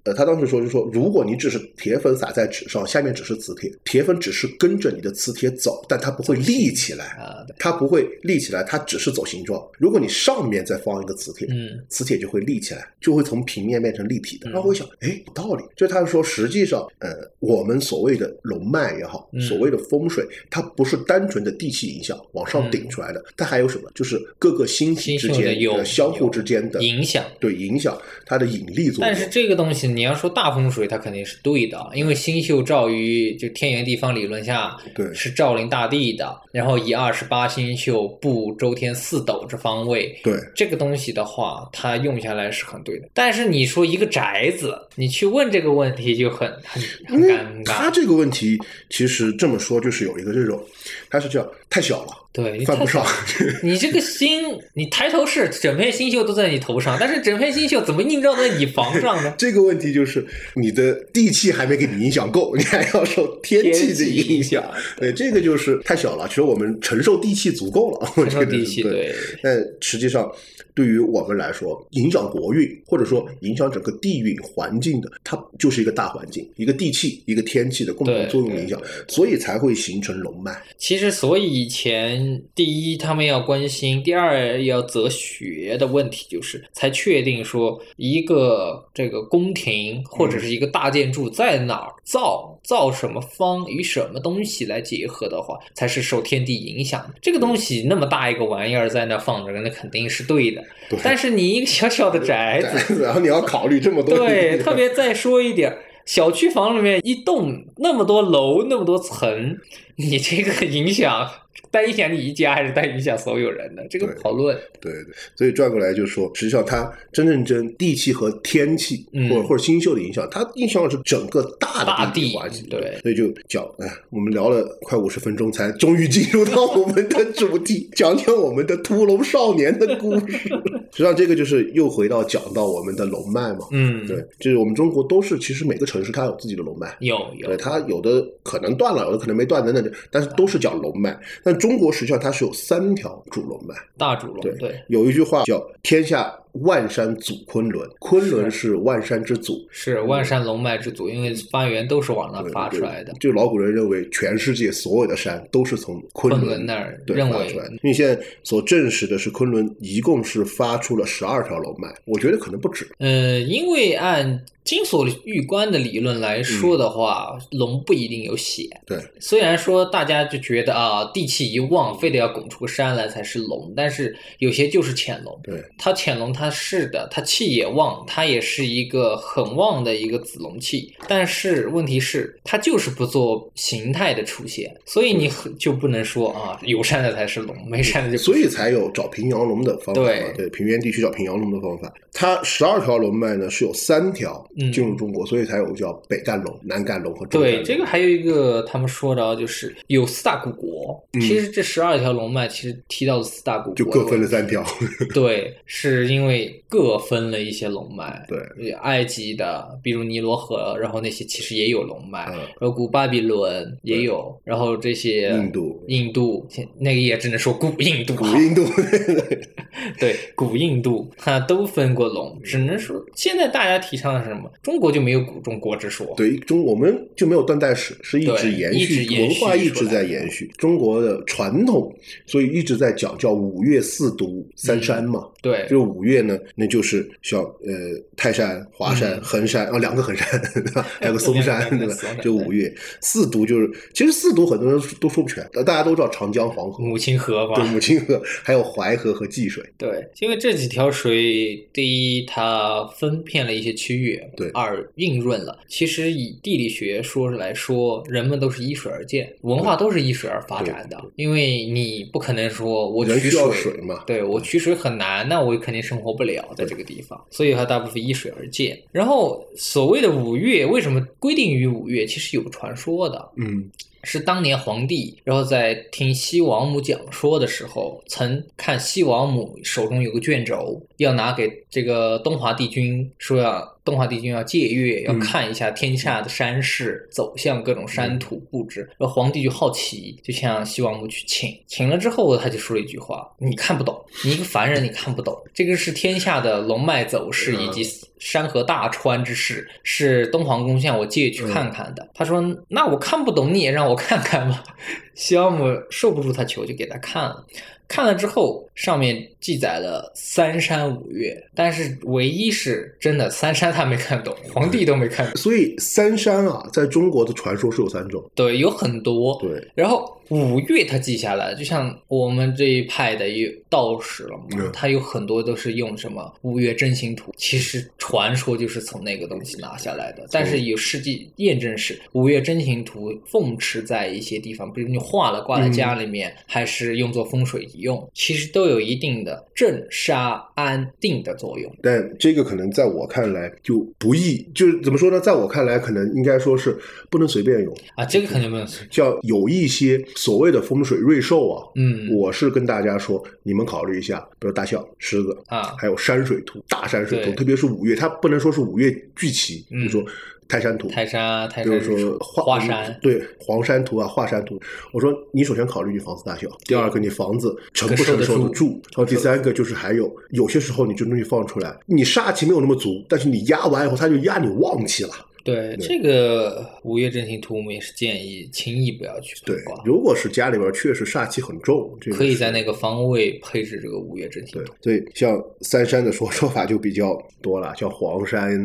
呃，他当时说，就说如果你只是铁粉撒在纸上，下面只是磁铁，铁粉只是跟着你的磁铁走，但它不会立起来，啊，它不会立起来，它只是走形状。如果你上面再放一个磁铁，嗯，磁铁就会立起来，就会从平面变成立体的。嗯然后我想，哎，有道理。就他说，实际上，呃，我们所谓的龙脉也好，嗯所谓的风水，它不是单纯的地气影响往上顶出来的，它还有什么？就是各个星体之间的相互之间的影响。对影响它的引力作用。但是这个东西，你要说大风水，它肯定是对的，因为星宿照于就天圆地方理论下，对。是照临大地的，然后以二十八星宿布周天四斗之方位，对。这个东西的话，它用下来是很对的。但是你说一个宅子，你去问这个问题就很很尴尬。他这个问题其实这么说，就是有一个这种，他是叫太小了，对，你犯不上。你这个星，你抬头是整片星宿都在你头上，但是整片星宿怎么映照在你房上呢？[LAUGHS] 这个问题就是你的地气还没给你影响够，你还要受天气的影响。对，这个就是太小了。其实我们承受地气足够了，我承受地气，对。对，但实际上，对于我们来说，影响国运或者说影响整个地运环境的，它就是一个大环境，一个地气，一个天气的共同作用影响，所以才会形成龙脉。其实，所以以前第一他们要关心，第二要择学的问题，就是才确定说一个这个宫廷或者是一个大建筑在哪儿造，造什么方与什么东西来结合的话，才是受天地影响的。这个东西那么大一个玩意儿在那放着，那肯定是对的。对但是你一个小小的宅子，[LAUGHS] 然后你要考虑这么多，对，特别再说一点，小区房里面一栋那么多楼，那么多层，[LAUGHS] 你这个影响单影响你一家还是单影响所有人的？这个讨论。对对，所以转过来就是说，实际上它真正真地气和天气，嗯或者或者星宿的影响，它影响的是整个大大地的地理环境。对所以就讲，哎，我们聊了快五十分钟，才终于进入到 [LAUGHS] 我们的主题，讲讲我们的屠龙少年的故事。[LAUGHS] 实际上，这个就是又回到讲到我们的龙脉嘛。嗯，对，就是我们中国都是，其实每个城市它有自己的龙脉。有有对，它有的可能断了，有的可能没断等等的，但是都是叫龙脉。但中国实际上它是有三条主龙脉。大主龙，对对，有一句话叫“天下万山祖昆仑”，昆仑是万山之祖。是万山龙脉之祖，因为发源都是往那发出来的。就老古人认为，全世界所有的山都是从昆昆仑仑那儿对认为发出来的。因为现在所证实的是，昆仑一共是发出了十二条龙脉，我觉得可能不止。呃，因为按金锁玉关的理论来说的话，龙不一定有血。对，虽然说大家就觉得啊，地气一旺，非得要拱出个山来才是龙，但是有些就是潜龙。对，它潜龙它是的，它气也旺，它也是一个很旺的一个子龙气。但是问题是，它就是不做形态的出现，所以你很就不能说啊，有山的才是龙，没山的就所以才有找平阳龙的方法。对对，平原地区找平阳龙的方法。它十二条龙脉呢是有三条嗯进入中国，所以才有叫北干龙、南干龙和中干对，这个还有一个他们说的啊，就是有四大古国。嗯其实这十二条龙脉，其实提到的四大古国就各分了三条。对，是因为因为各分了一些龙脉。对，埃及的，比如尼罗河，然后那些其实也有龙脉，嗯然后古巴比伦也有，然后这些印度印度那个也只能说古印度，古印度，[LAUGHS] 对古印度，它都分过龙，只能说现在大家提倡的是什么？中国就没有古中国之说。对中我们就没有断代史，是一直对延续，文化一直在延续中国的传统，所以一直在讲叫五岳四渎三山嘛。对，就五岳呢，那就是小呃泰山、华山、嗯衡山啊，两个衡山，[LAUGHS] 还有个嵩山，对吧？就五岳。四渎就是，其实四渎很多人都说不全，大家都知道长江、黄河、母亲河对，母亲河，还有淮河和济水。对，因为这几条水，第一它分片了一些区域，对二映润了。其实以地理学说来说，人们都是依水而建，文化都是依水而发展的。因为你不可能说我取人需要水嘛对我取水很难，那我肯定生活不了在这个地方，所以它大部分依水而建。然后所谓的五岳，为什么规定于五岳？其实有个传说的，嗯，是当年皇帝，然后在听西王母讲说的时候，曾看西王母手中有个卷轴，要拿给这个东华帝君，说要东华帝君要借阅，要看一下天下的山势，走向各种山土布置。然后皇帝就好奇，就向西王母去请，请了之后，他就说了一句话：“你看不懂，你一个凡人你看不懂，[LAUGHS] 这个是天下的龙脉走势以及山河大川之势，是东皇宫向我借去看看的。他说：“那我看不懂，你也让我看看吧。”西王母受不住他求，就给他看了。看了之后，上面记载了三山五岳，但是唯一是真的三山他没看懂，皇帝都没看懂。所以三山啊，在中国的传说是有三种。对，有很多。对，然后五岳他记下来，就像我们这一派的有道士了嘛嗯，他有很多都是用什么五岳真形图，其实传说就是从那个东西拿下来的。但是有实际验证是五岳真形图奉持在一些地方，比如你画了挂在家里面，还是用作风水一用，其实都有一定的镇杀安定的作用。但这个可能在我看来就不易，就是怎么说呢？在我看来，可能应该说是不能随便用。啊，这个肯定不能。叫有一些所谓的风水瑞兽啊，嗯。我是跟大家说，你们考虑一下，比如大象、狮子，啊，还有山水图、大山水图，特别是五岳，它不能说是五岳聚齐，比嗯如说泰山图，泰山啊，泰比如说华华山，对黄山图啊、华山图。我说你首先考虑你房子大小，第二个你房子承不承受得住，然后第三个就是还有有些时候你这东西放出来，你煞气没有那么足，但是你压完以后，它就压你旺气了。对对这个五岳真形图，我们也是建议轻易不要去对挂，，如果是家里边确实煞气很重，这个可以在那个方位配置这个五岳真形对图。，所以像三山的说说法就比较多了，像黄山、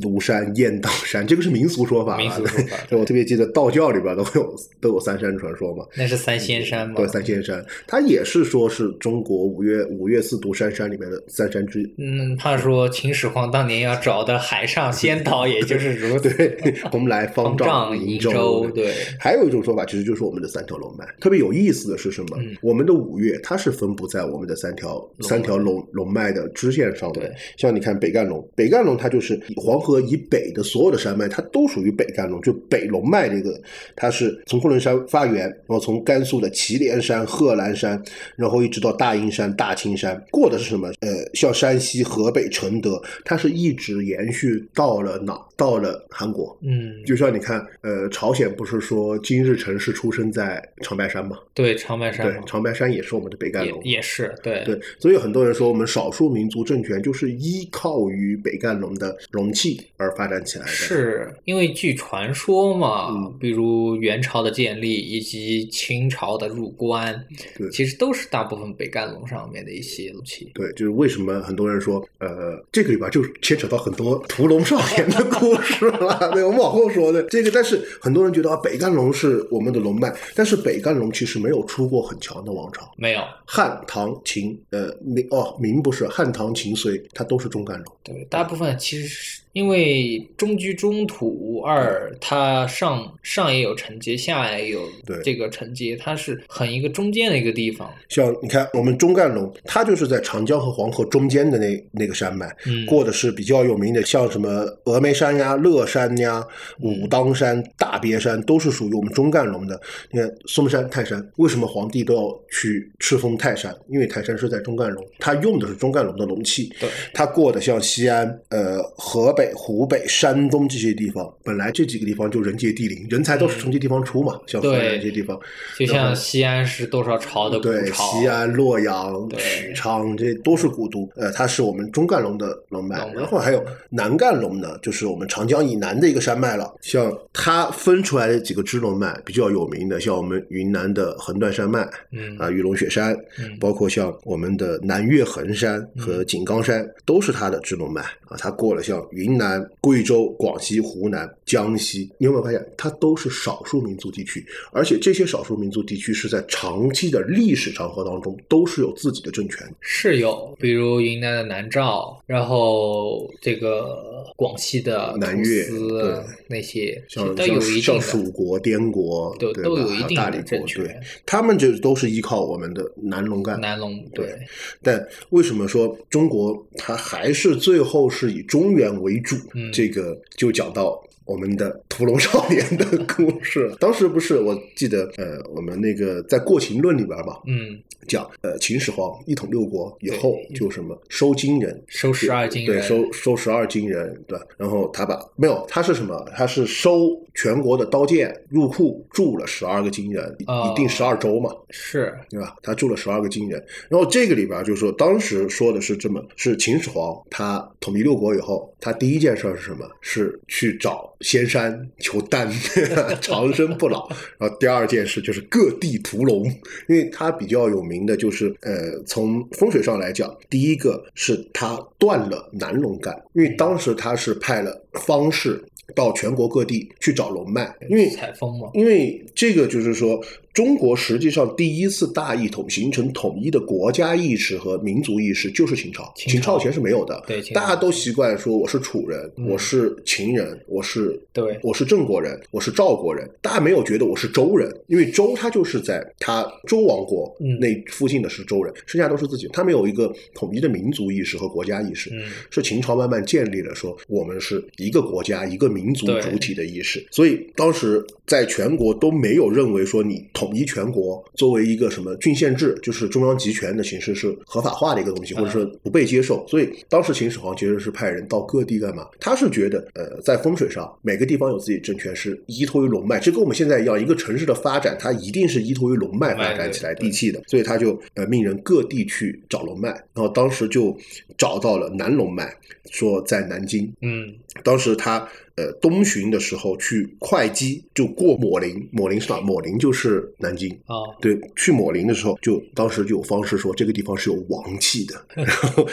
庐山、雁荡山，这个是民俗说法了。民俗说法对 [LAUGHS] 我特别记得道教里边都有都有三山传说嘛。那是三仙山嘛？对，三仙山，它也是说是中国五岳五岳四独山山里面的三山之一。嗯，他说秦始皇当年要找的海上仙 [LAUGHS] 岛，也就是如 [LAUGHS] 此。对，蓬莱、方方丈、丈、瀛瀛州，对，还有一种说法，其实就是我们的三条龙脉。特别有意思的是什么？嗯我们的五岳它是分布在我们的三条三条龙龙脉的支线上的对。像你看北干龙，北干龙它就是黄河以北的所有的山脉，它都属于北干龙，就北龙脉这个，它是从昆仑山发源，然后从甘肃的祁连山、贺兰山，然后一直到大阴山、大青山，过的是什么？呃，像山西、河北、承德，它是一直延续到了哪？到了韩国。嗯，就像你看，呃，朝鲜不是说金日成是出生在长白山吗？对，长白山，，对长白山也是我们的北干龙。也也是对对，所以很多人说我们少数民族政权就是依靠于北干龙的容器而发展起来的。，是因为据传说嘛，嗯比如元朝的建立以及清朝的入关，对其实都是大部分北干龙上面的一些武器。对，就是为什么很多人说，呃，这个里边就牵扯到很多屠龙少年的故 [LAUGHS] 事了。对，我们往后说的这个，但是很多人觉得啊，北干龙是我们的龙脉，但是北干龙其实没有出过很强的王朝。没有，汉、唐、秦，呃，明哦，明不是汉、唐、秦、隋，它都是中干龙。对，大部分其实是因为中居中土，二它上上也有承接，下也有对这个承接，它是很一个中间的一个地方。像你看，我们中干龙，它就是在长江和黄河中间的那那个山脉，嗯过的是比较有名的，像什么峨眉山呀、乐山呀、武当山、大别山，都是属于我们中干龙的。你看嵩山、泰山，为什么皇帝都要去敕封泰山？因为泰山是在中干龙，他用的是中干龙的龙气。对，他过的像西安、呃河北、湖北、山东这些地方，本来这几个地方就人杰地灵，人才都是从这地方出嘛，像河南对这些地方。就像西安是多少朝的古对，西安、洛阳、许昌，这都是古都。呃，它是我们中干龙的龙脉龙，脉然后还有南干龙呢，就是我们长江以南的一个山脉了。像它分出来的几个支龙脉比较有名的，像我们云南的横断山脉，嗯啊，玉龙雪山，嗯包括像我们的南岳衡山和井冈山，都是它的支龙脉啊。它过了像云南、贵州、广西、湖南、江西，你有没有发现，它都是少数民族地区？而且这些少数民族地区是在长期的历史长河当中都是有自己的政权。是有，比如云南的南诏，然后这个广西的南越对那些，其像都有一像定的。蜀国、滇国，都都有一定大理国，的政权对，他们就都是依靠我们的南龙干。南龙对，但为什么说中国它还是最后是以中原为主？嗯这个就讲到我们的屠龙少年的故事。[LAUGHS] 当时不是我记得，呃，我们那个在《过秦论》里边嘛，嗯，讲呃秦始皇一统六国以后就什么收金人。收十二金人对，收收十二金人，对，然后他把没有，他是什么？他是收全国的刀剑入库，铸了十二个金人，哦一定十二州嘛，是对吧？他铸了十二个金人，然后这个里边就是说，当时说的是这么，是秦始皇他统一六国以后，他第一件事是什么？是去找仙山求丹，[LAUGHS] 长生不老。然后第二件事就是各地屠龙，因为他比较有名的就是呃，从风水上来讲，第一个是他断了南龙干，因为当时他是派了方士到全国各地去找龙脉，因为采风嘛，因为这个就是说，中国实际上第一次大一统形成统一的国家意识和民族意识就是秦朝。秦朝。以前是没有的，对大家都习惯说我是楚人，嗯。我是秦人，我是对。我是郑国人，我是赵国人，大家没有觉得我是周人，因为周他就是在他周王国嗯。那附近的是周人，剩下都是自己，他没有一个统一的民族意识和国家意识。嗯，是秦朝慢慢建立了说我们是一个国家一个民族主体的意识，所以当时在全国都没有认为说你统一全国作为一个什么郡县制，就是中央集权的形式是合法化的一个东西，嗯或者说不被接受。所以当时秦始皇其实是派人到各地干嘛？他是觉得呃，在风水上每个地方有自己政权是依托于龙脉，这跟我们现在一样，一个城市的发展它一定是依托于龙脉发展起来地气的，所以他就呃命人各地去找龙脉，然后当时就找到了南龙脉，说在南京。嗯，当时他呃东巡的时候去会稽，就过抹陵，抹陵是哪？抹陵就是南京。啊，对，去抹陵的时候，就当时就有方士说这个地方是有王气的，[LAUGHS] 然后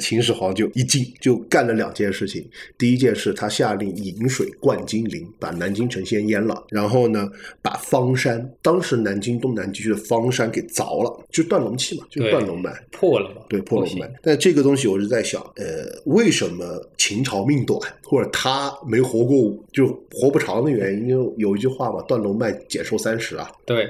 秦始皇就一惊，就干了两件事情。第一件事，他下令引水灌金陵，把南京城先淹了，然后呢，把方山，当时南京东南地区的方山给凿了，就断龙气嘛，就断龙脉。破了嘛，对，破龙脉。但这个东西我是在想，呃，为什么秦朝命短，或者他没活过就活不长的原因？因为有一句话嘛，断龙脉减寿三十啊。对，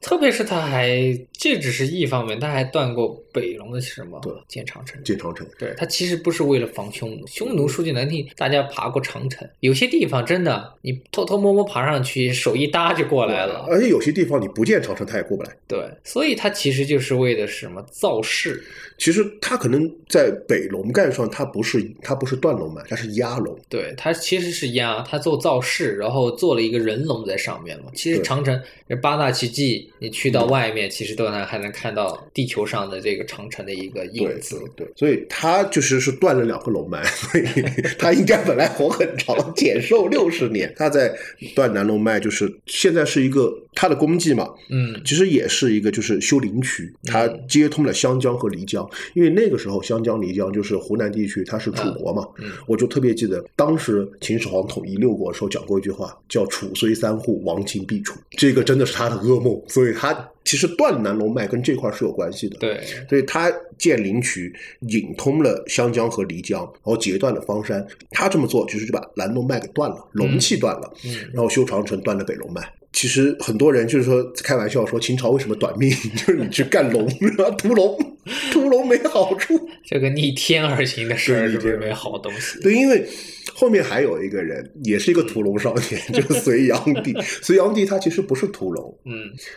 特别是他还这只是一方面，他还断过北龙的什么？对，建长城。建长城。对他其实不是为了防匈奴，匈奴说句难听，大家爬过长城，有些地方真的你偷偷摸摸爬上去，手一搭就过来了。而且有些地方你不建长城，他也过不来。对，所以他其实就是为的是什么造势。其实它可能在北龙干上，它不是它不是断龙脉，它是压龙。对它其实是压，它做造势，然后做了一个人龙在上面嘛。其实长城这八大奇迹，你去到外面，其实都能还能看到地球上的这个长城的一个影对子。对，所以它就是是断了两个龙脉，[LAUGHS] 所以 [LAUGHS] 他应该本来活很长，减寿六十年。它在断南龙脉，就是现在是一个它的功绩嘛，嗯，其实也是一个就是修灵渠，它接通了湘江和漓江，因为那个时候湘江、漓江就是湖南地区，它是楚国嘛。嗯嗯我就特别记得当时秦始皇统一六国的时候讲过一句话，叫“楚虽三户，亡秦必楚”，这个真的是他的噩梦，所以他其实断南龙脉跟这块是有关系的。。对，所以他建灵渠，引通了湘江和漓江，然后截断了方山。他这么做，其实就把南龙脉给断了，龙气断了。嗯，然后修长城断了北龙脉。其实很多人就是说开玩笑说秦朝为什么短命，[LAUGHS] 就是你去干龙，然后屠龙，屠龙没好处。这个逆天而行的事儿是不是没好东西？对，因为后面还有一个人，也是一个屠龙少年，就是 [LAUGHS] 隋炀帝。隋炀帝他其实不是屠龙，嗯，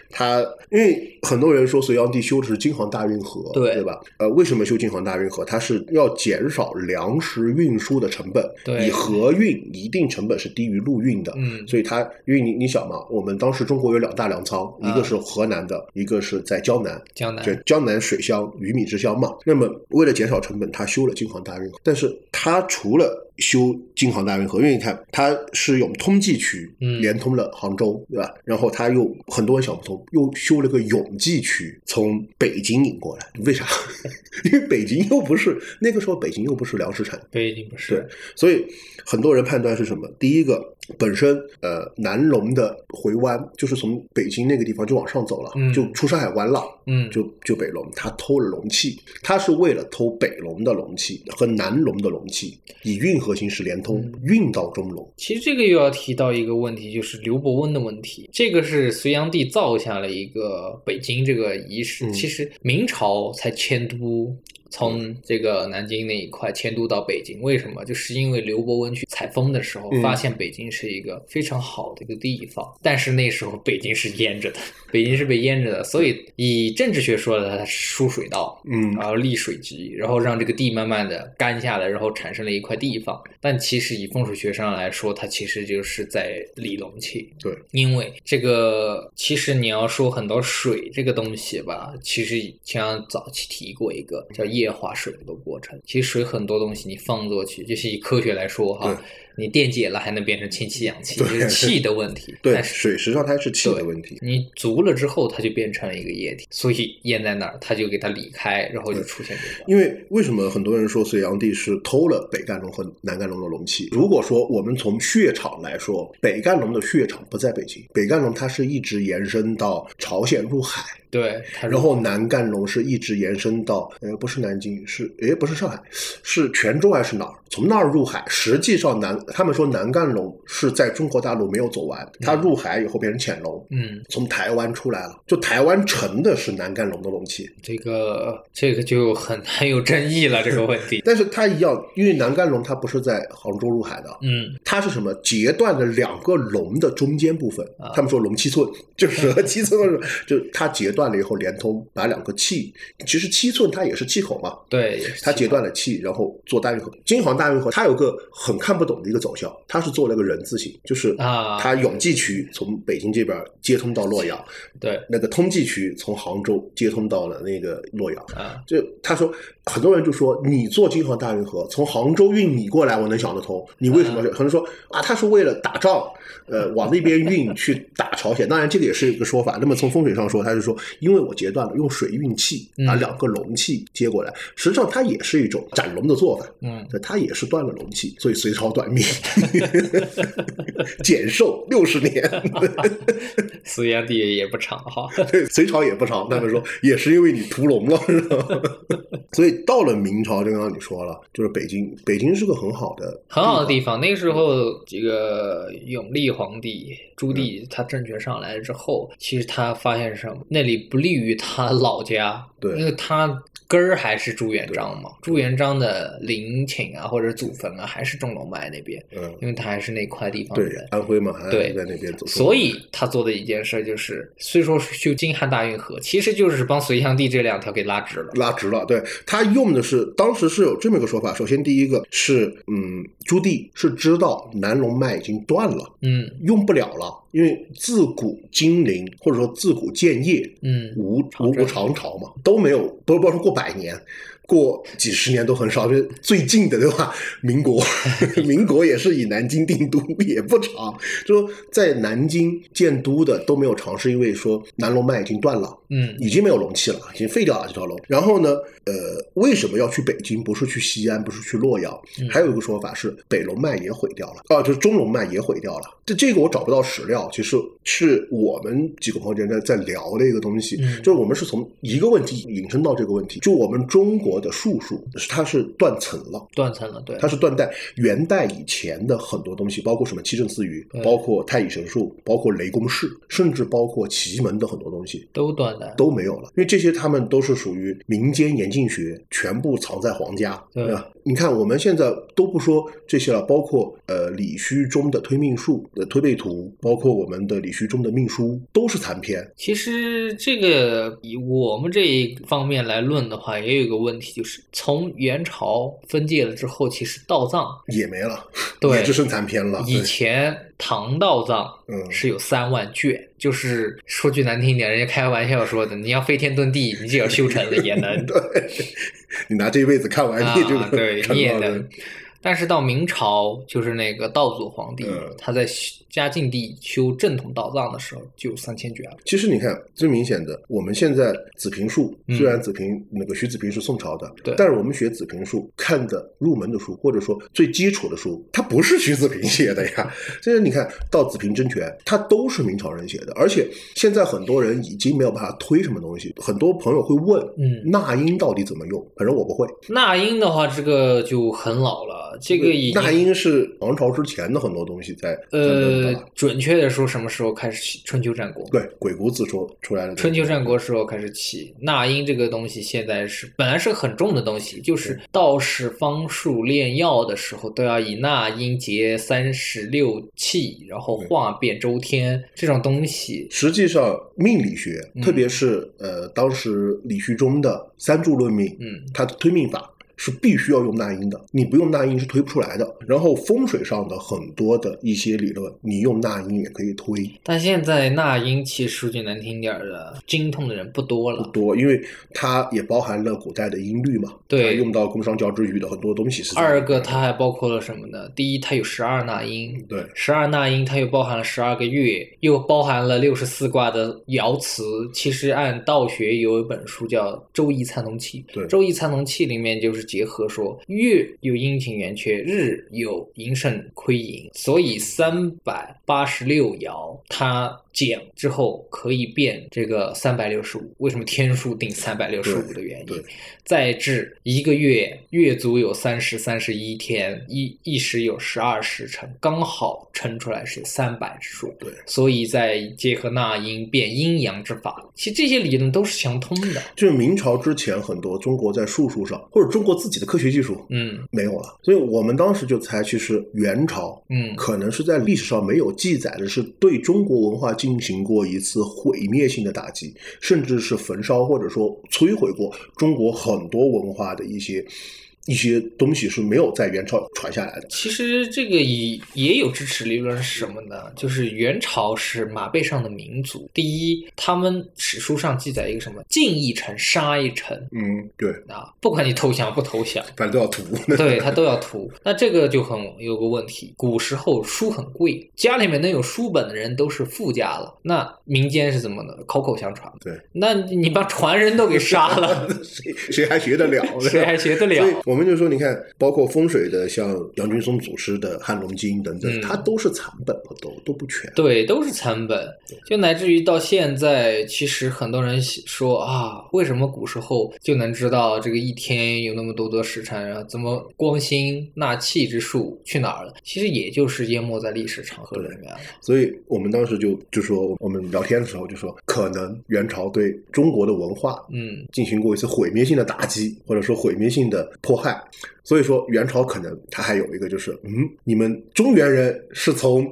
他因为很多人说隋炀帝修的是京杭大运河，对对吧？呃，为什么修京杭大运河？他是要减少粮食运输的成本，对你河运一定成本是低于陆运的，嗯所以他因为你你想嘛，我们当时中国有两大粮仓，啊一个是河南的，一个是在江南，江南。就江南水乡、鱼米之乡嘛。那么为了减少成本，他修了京杭大运河，但是他除了修京杭大运河，因为你看它是用通济渠嗯连通了杭州，对吧？然后他又很多人想不通，又修了个永济渠从北京引过来，为啥？[LAUGHS] 因为北京又不是那个时候北京又不是粮食城。北京不是对是，，所以很多人判断是什么？第一个，本身呃南龙的回湾就是从北京那个地方就往上走了，嗯就出山海湾了，嗯，就就北龙，他偷了龙气，他是为了偷北龙的龙气和南龙的龙气，以运河形式连通，嗯运到中楼。其实这个又要提到一个问题，就是刘伯温的问题。这个是隋炀帝造下了一个北京这个仪式，嗯其实明朝才迁都。从这个南京那一块迁都到北京，为什么？就是因为刘伯温去采风的时候，嗯发现北京是一个非常好的一个地方，但是那时候北京是淹着的，北京是被淹着的，所以以政治学说的，它是输水道，嗯然后立水局，然后让这个地慢慢的干下来，然后产生了一块地方。但其实以风水学上来说，它其实就是在理龙气。对，因为这个其实你要说很多水这个东西吧，其实像早期提过一个叫液化水的过程。其实水很多东西你放过去，就是以科学来说哈。你电解了还能变成氢气氧气，对这是气的问题。对，但是水实际上它是气的问题。你足了之后，它就变成了一个液体，所以淹在那儿，它就给它理开，然后就出现这个。因为为什么很多人说隋炀帝是偷了北干龙和南干龙的龙气？如果说我们从血场来说，北干龙的血场不在北京，北干龙它是一直延伸到朝鲜入海，对，然后南干龙是一直延伸到呃不是南京是诶不是上海是泉州还是哪儿？从那儿入海，实际上南他们说南干龙是在中国大陆没有走完，它入海以后变成潜龙。嗯，从台湾出来了，就台湾沉的是南干龙的龙气，这个这个就很很有争议了，这个问题。[LAUGHS] 但是它一样，因为南干龙它不是在杭州入海的，嗯，它是什么？截断了两个龙的中间部分啊。他们说龙七寸，就是和七寸就它截断了以后连通，把两个气，其实七寸它也是气口嘛，对，它截断了气，然后做大运河。京杭大运河它有个很看不懂的一个走向，它是做了个人字形，就是啊它永济渠从北京这边接通到洛阳，对那个通济渠从杭州接通到了那个洛阳。啊，就他说，很多人就说你做京杭大运河从杭州运米过来，我能想得通。你为什么？可能说啊，他是为了打仗，呃，[LAUGHS] 往那边运去打朝鲜。当然，这个也是一个说法。那么从风水上说，他是说，因为我截断了，用水运气，把嗯两个龙气接过来，实际上它也是一种斩龙的做法。嗯，对，它也是断了龙气，所以隋朝短命，[LAUGHS] 减寿六十年。隋炀帝也不长哈。对，隋朝也不长，他们说也是因为你屠龙了，是吧？[LAUGHS] 所以到了明朝，就刚刚你说了，就是北京，北京是个很好的很好的地方。那个时候，这个永历皇帝朱棣他政权上来之后，其实他发现什么？那里不利于他老家，对因为他根儿还是朱元璋嘛。朱元璋的陵寝啊，或者祖坟啊，还是中龙脉那边，嗯，因为他还是那块地方的对人，。安徽嘛，还对在那边走，所以他做的一件事就是，虽说是修京汉大运河，其实就是帮隋炀帝这两条给拉直了。拉直了。对他用的是当时是有这么一个说法，首先第一个是，嗯，朱棣是知道南龙脉已经断了。嗯用不了了，因为自古金陵或者说自古建业，嗯，无无无常朝嘛，都没有，不不要说过百年，过几十年都很少。就是最近的对吧？[LAUGHS] 民国，[LAUGHS] 民国也是以南京定都，也不长。就说在南京建都的都没有长，是因为说南龙脉已经断了。嗯已经没有龙气了，已经废掉了这条龙。然后呢，呃，为什么要去北京？不是去西安，不是去洛阳？嗯还有一个说法是北龙脉也毁掉了，啊，就是中龙脉也毁掉了。这这个我找不到史料，其实是我们几个朋友在在聊的一个东西，嗯就是我们是从一个问题引申到这个问题，就我们中国的术数它是断层了。断层了，对，它是断代元代以前的很多东西，包括什么七政四余，包括太乙神术，包括雷公式，甚至包括奇门的很多东西，都断代。都没有了，因为这些他们都是属于民间严禁学，全部藏在皇家，对吧？你看我们现在都不说这些了，包括呃李虚中的推命术的推背图，包括我们的李虚中的命书，都是残篇。其实这个以我们这一方面来论的话，也有一个问题，就是从元朝分界了之后，其实道藏也没了，对也只剩残篇了。以前唐道藏嗯。是有三万卷，就是说句难听一点，人家开玩笑说的，你要飞天遁地，你就要修成了 [LAUGHS] 也能。对，你拿这一辈子看完，你就啊，对，看你也能。但是到明朝，就是那个道祖皇帝，嗯。他在嘉靖帝修正统道藏的时候，就有三千卷了。其实你看，最明显的，我们现在子平术，嗯虽然子平、那个徐子平是宋朝的，对但是我们学子平术看的入门的书，或者说最基础的书，它不是徐子平写的呀。现在你看到子平真诠，它都是明朝人写的，而且现在很多人已经没有办法推什么东西，很多朋友会问，嗯那英到底怎么用？反正我不会。那英的话，这个就很老了，这个已经那英是王朝之前的很多东西在在论呃，准确的说，什么时候开始起？春秋战国。对鬼谷子说出来的春秋战国时候开始起，纳音这个东西现在是本来是很重的东西，就是道士方术炼药的时候都要以纳音结三十六气，然后化变周天这种东西。实际上，命理学，嗯特别是呃，当时李旭中的三柱论命，嗯他的推命法是必须要用纳音的，你不用纳音是推不出来的。然后风水上的很多的一些理论，你用纳音也可以推，但现在纳音其实说句难听点儿的，精通的人不多了。不多，因为它也包含了古代的音律嘛，对用到工商教之语的很多东西是二个它还包括了什么呢？第一，它有十二纳音，对十二纳音它又包含了十二个月，又包含了六十四卦的爻辞。其实按道学有一本书叫《周易参同契》，对《周易参同契》里面就是结合说，月有阴晴圆缺，日有盈盛亏盈，所以三百八十六爻它减之后可以变这个三百六十五。为什么天数定三百六十五的原因对？再至一个月，月足有三十三十一天，一一时有十二时辰，刚好称出来是三百之数。对所以再结合纳音变阴阳之法，其实这些理论都是相通的。就是明朝之前很多中国在术数上或者中国自己的科学技术嗯。没有了，所以我们当时就猜，其实元朝嗯，可能是在历史上没有记载的，是对中国文化进行过一次毁灭性的打击，甚至是焚烧或者说摧毁过中国很多文化的一些一些东西是没有在元朝传下来的。其实这个也也有支持理论是什么呢？就是元朝是马背上的民族。第一，他们史书上记载一个什么进一城杀一城嗯，对，啊，不管你投降不投降，反正都要屠。[LAUGHS] 对他都要屠。那这个就很有个问题，古时候书很贵，家里面能有书本的人都是富家了。那民间是怎么呢？口口相传。对，那你把传人都给杀了，[LAUGHS] 谁谁还学得了？谁还学得了？我们就说，你看，包括风水的，像杨君松祖师的《汉龙经》等等，嗯它都是残本，都都不全。对，都是残本，就乃至于到现在，其实很多人说啊，为什么古时候就能知道这个一天有那么多的时辰啊？怎么光心纳气之术去哪儿了？其实也就是淹没在历史长河里面了。所以我们当时就就说，我们聊天的时候就说，可能元朝对中国的文化嗯，进行过一次毁灭性的打击，或者说毁灭性的迫害。啊所以说，元朝可能它还有一个就是，嗯，你们中原人是从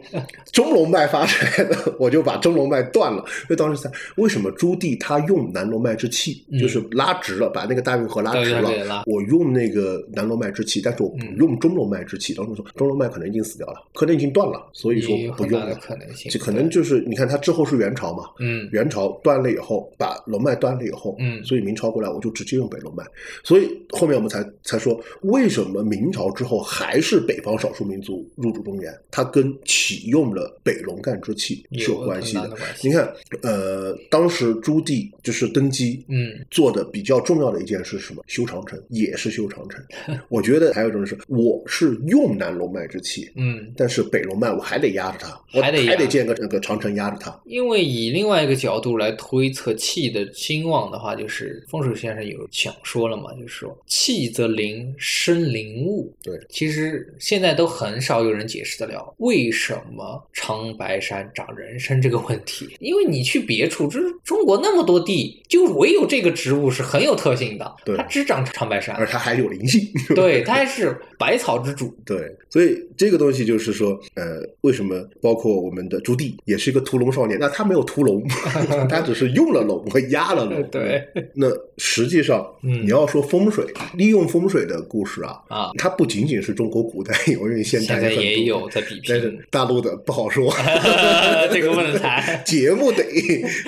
中龙脉发出来的，我就把中龙脉断了。因为当时在为什么朱棣他用南龙脉之气，嗯就是拉直了，把那个大运河拉直了。我用那个南龙脉之气，但是我不嗯用中龙脉之气。当时说中龙脉可能已经死掉了，可能已经断了，所以说不用了。可能性。这可能就是你看，他之后是元朝嘛，嗯元朝断了以后，把龙脉断了以后，嗯所以明朝过来我就直接用北龙脉，所以后面我们才才说，为什么明朝之后还是北方少数民族入主中原？它跟启用了北龙干之气是有关系的的。系你看，呃，当时朱棣就是登基，嗯做的比较重要的一件事是什么？修长城，也是修长城。[LAUGHS] 我觉得还有一种是，我是用南龙脉之气，嗯，但是北龙脉我还得压着它，我还得还得建个那个长城压着它。因为以另外一个角度来推测气的兴旺的话，就是风水先生有讲说了嘛，就是说气则灵，生灵物。对，其实现在都很少有人解释得了为什么长白山长人参这个问题，因为你去别处，就是中国那么多地，就唯有这个植物是很有特性的，对它只长长白山而，它还有灵性。对，它还是百草之主。[LAUGHS] 对，所以这个东西就是说，呃，为什么包括我们的朱棣也是一个屠龙少年？那他没有屠龙，[LAUGHS] 他只是用了龙和压了龙。[LAUGHS] 对，那实际上，嗯你要说风水，利用风水的故事啊，啊，它不仅仅是中国古代有，因为现现在也有在比但是拼，大陆的不好说。[LAUGHS] 这个不能谈。节目得，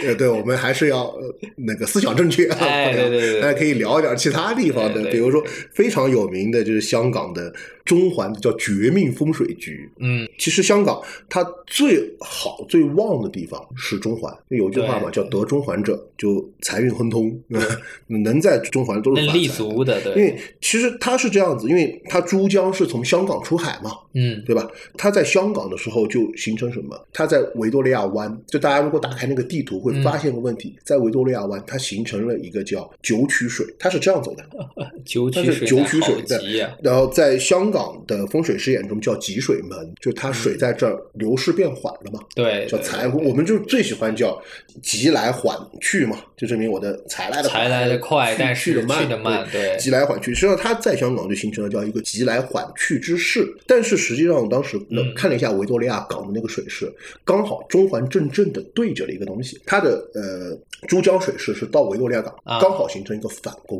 呃，对，我们还是要、呃、那个思想正确啊，哎 [LAUGHS] 对对对大家可以聊一点其他地方的，比如说非常有名的就是香港的中环叫绝命风水局。嗯，其实香港它最好最旺的地方是中环，有句话嘛，叫得中环者就财运亨通，[LAUGHS] 能在中环都是立足的，对，因为其实它是这样子，因为它珠江是从香港出海嘛，嗯对吧？它在香港的时候就形成什么？它在维多利亚湾，就大家如果打开那个地图会发现个问题，在维多利亚湾它形成了一个叫九曲水，它是这样走的。[LAUGHS] 九曲水九曲水在，然后在香港港的风水师眼中叫急水门，就它水在这儿流逝变缓了嘛，对，叫财我们就最喜欢叫急来缓去嘛，就证明我的财来的财来的快去但是去的慢，去的慢对急来缓去。实际上，它在香港就形成了叫一个急来缓去之势。但是实际上，我当时看了一下维多利亚港的那个水势，刚好中环正正的对着了一个东西，它的呃珠江水势是到维多利亚港，啊刚好形成一个反攻。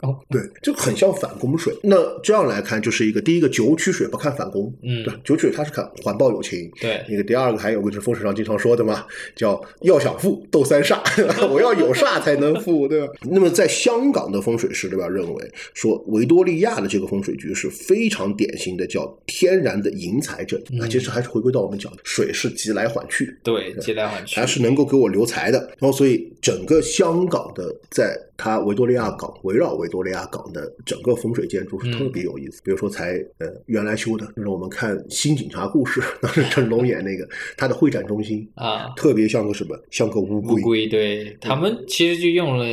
哦对，就很像反攻水。那这样来看，就是一个第一个九曲水不看反攻，嗯对，九曲水它是看环抱有情。对那个第二个还有个就是风水上经常说的嘛，叫要想富斗三煞，[LAUGHS] 我要有煞才能富，对吧？那么在香港的风水师对吧，认为说维多利亚的这个风水局是非常典型的叫天然的迎财阵。那、其实还是回归到我们讲的，水是急来缓去，对，急来缓去还，是能够给我留财的。然后，所以整个香港的在它维多利亚港围绕维多利亚港的整个风水建筑是特别有意思。比如说才呃原来修的，就是我们看《新警察故事》，[LAUGHS] 当时成龙演那个他的会展中心啊特别像个什么，像个乌龟乌龟。龟，对他们其实就用了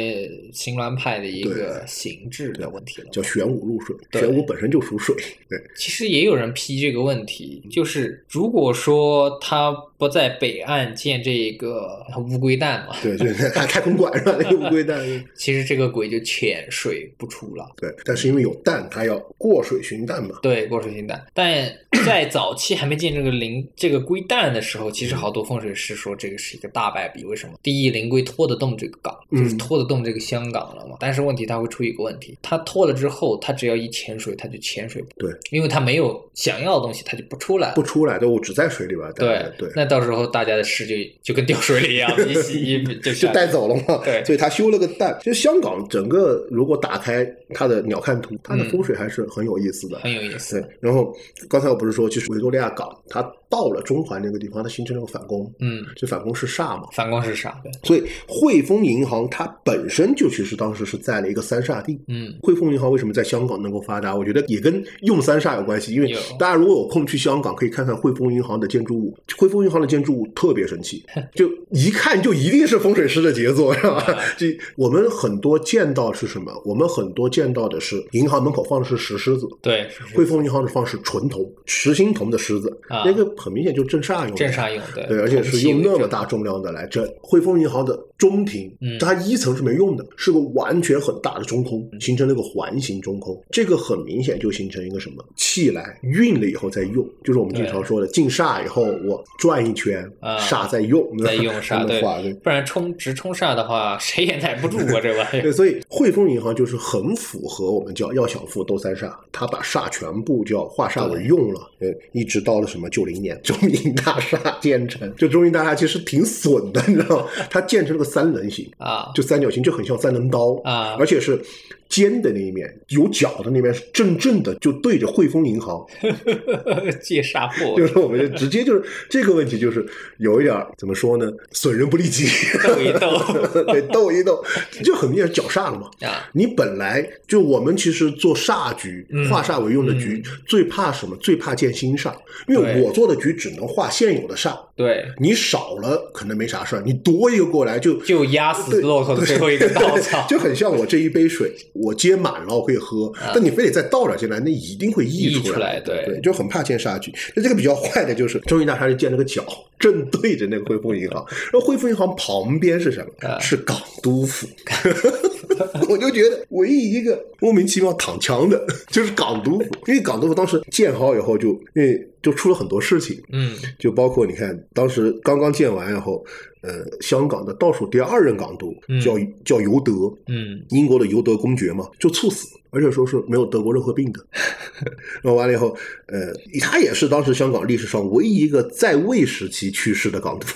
新峦派的一个形制的问题了。叫玄武入水，玄武本身就属水，对其实也有人批这个问题，就是如果说他不在北岸建这个乌龟蛋嘛，对，就是 [LAUGHS] 太太空馆是吧？那个乌龟蛋，[LAUGHS] 其实这个鬼就潜水不出了。对，但是因为有蛋，它要过水寻蛋嘛，对，过水寻蛋，但 [CLEARS THROAT] 在早期还没建这个灵这个龟蛋的时候，其实好多风水师说这个是一个大败笔。为什么？第一，灵龟拖得动这个港，就是嗯拖得动这个香港了嘛。但是问题它会出一个问题，它拖了之后，它只要一潜水，它就潜水不，对，因为它没有想要的东西，它就不出来。不出来的，我只在水里边对，对。那到时候大家的诗就就跟掉水里一样，[LAUGHS] 一洗一就就带走了嘛。对所以他修了个蛋。就香港整个如果打开它的鸟瞰图，它的嗯风水还是很有意思的。很有意思对。，然后刚才我不是说，就是维多利亚港它到了中环那个地方，它形成了个反攻，嗯，这反攻是煞嘛。反光是煞？对，所以汇丰银行它本身就其实当时是在了一个三煞地。嗯，汇丰银行为什么在香港能够发达？我觉得也跟用三煞有关系。因为大家如果有空去香港，可以看看汇丰银行的建筑物。汇丰银行的建筑物特别神奇，就一看就一定是风水师的杰作，是吧？[LAUGHS] 就我们很多见到是什么？我们很多见到的是银行门口放的是石狮子。对，汇丰银行的放的是纯铜，实心铜的狮子，啊那个很明显就镇煞用的，镇煞用对对，而且是用那么大重量的来镇。汇丰银行的中庭，嗯它一层是没用的，是个完全很大的中空，形成了一个环形中空。这个很明显就形成一个什么气来运了以后再用，就是我们经常说的进煞以后我转一圈，啊煞再用，再用这煞，对么画对。，不然冲直冲煞的话，谁也耐不住啊，这玩意 [LAUGHS] 对，儿。所以汇丰银行就是很符合我们叫要小富斗三煞，他把煞全部叫化煞为用了，呃，一直到了什么九零年中银大厦建成，就中银大厦其实挺损的，你知道吗？它建成了个三棱形，啊。就三角形，就很像三棱刀啊。而且是尖的那一面，有角的那边是正正的，就对着汇丰银行，[LAUGHS] 借煞破 [LAUGHS] 就，是我们就直接就是这个问题，就是有一点怎么说呢，损人不利己，斗一斗 [LAUGHS] 对，斗一斗，就很明显是绞煞了嘛。啊，你本来就我们其实做煞局、嗯化煞为用的局，最怕什么？最怕见新煞，因为我做的局只能化现有的煞，对，你少了可能没啥事儿，你多一个过来就就压死骆驼的最后一根稻草。就很像我这一杯水，我接满了我可以喝，但你非得再倒点进来，那一定会溢出出来对。对，就很怕见杀局。那这个比较坏的就是中银大厦就建了个角，正对着那个汇丰银行，然后汇丰银行旁边是什么？啊。是港督府。[LAUGHS] 我就觉得唯一一个莫名其妙躺枪的 [LAUGHS] 就是港督府，因为港督府当时建好以后就因为就出了很多事情，嗯。就包括你看，当时刚刚建完以后，呃，香港的倒数第二任港督嗯。叫、叫尤德，嗯。英国的尤德公爵嘛，就猝死，而且说是没有得过任何病的。[LAUGHS] 然后完了以后，呃，他也是当时香港历史上唯一一个在位时期去世的港督。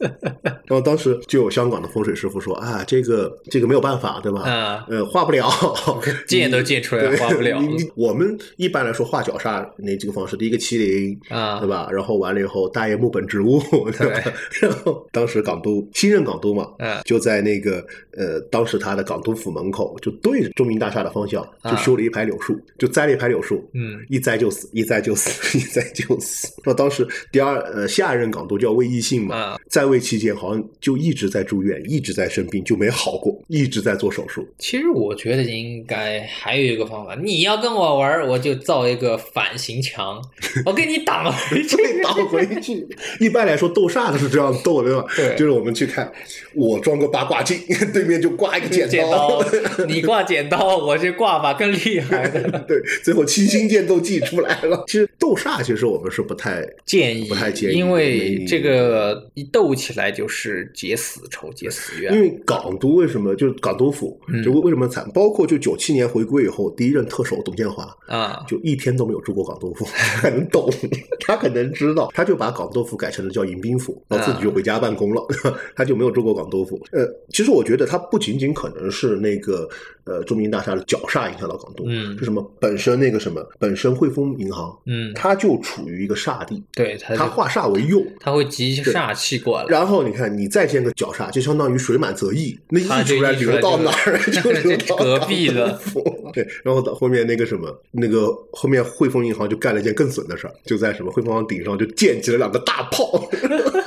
[LAUGHS] 然后当时就有香港的风水师傅说啊，这个这个没有办法，对吧？啊呃，画不了，[LAUGHS] 建都建出来了画不了我们一般来说画脚煞那几个方式，第一个麒麟啊对吧？然后完了以后，大叶木本植物，对吧？然后当时港督新任港督嘛，嗯就在那个呃，当时他的港督府门口，就对着中民大厦的方向，就啊修了一排柳树，就栽了一排柳树，嗯一栽就死，一栽就死，一栽就死。[LAUGHS] 那当时第二呃下一任港督叫魏义信嘛，啊在位期间好像就一直在住院，一直在生病，就没好过，一直在做手术。其实我觉得应该还有一个方法，你要跟我玩，我就造一个反形墙，我给你挡回 [LAUGHS] 去。挡回去。一般来说，斗煞都是这样斗的，对吧？对就是我们去看，我装个八卦镜，[LAUGHS] 对面就挂一个剪剪刀，你挂剪刀，我就挂把更厉害的。[LAUGHS] 对，最后七星剑都祭出来了。[LAUGHS] 其实斗煞，其实我们是不太建议，不太建议因为这个一斗起来就是结死仇、结死怨。因为港督为什么就是港督府嗯就为为什么惨？包括就九七年回归以后，第一任特首董建华啊，就一天都没有住过港督府，[LAUGHS] 他能懂，[LAUGHS] 他可能知道，他就把港督府改成了叫迎宾府，然后自己就回家办公了，[LAUGHS] 他就没有住过港督府。呃，其实我觉得他不仅仅可能是那个呃中民大厦的绞煞影响到港督，嗯是什么？本身那个什么，本身汇丰银行，嗯，它就处于一个煞地，对，他化煞为用。他会集煞气过来。然后你看，你再建个绞煞，就相当于水满则溢，那溢出来流到哪儿 [LAUGHS] 就流到隔壁的。[LAUGHS] 对，然后到后面那个什么，那个后面汇丰银行就干了一件更损的事儿，就在什么汇丰银行顶上就建起了两个大炮，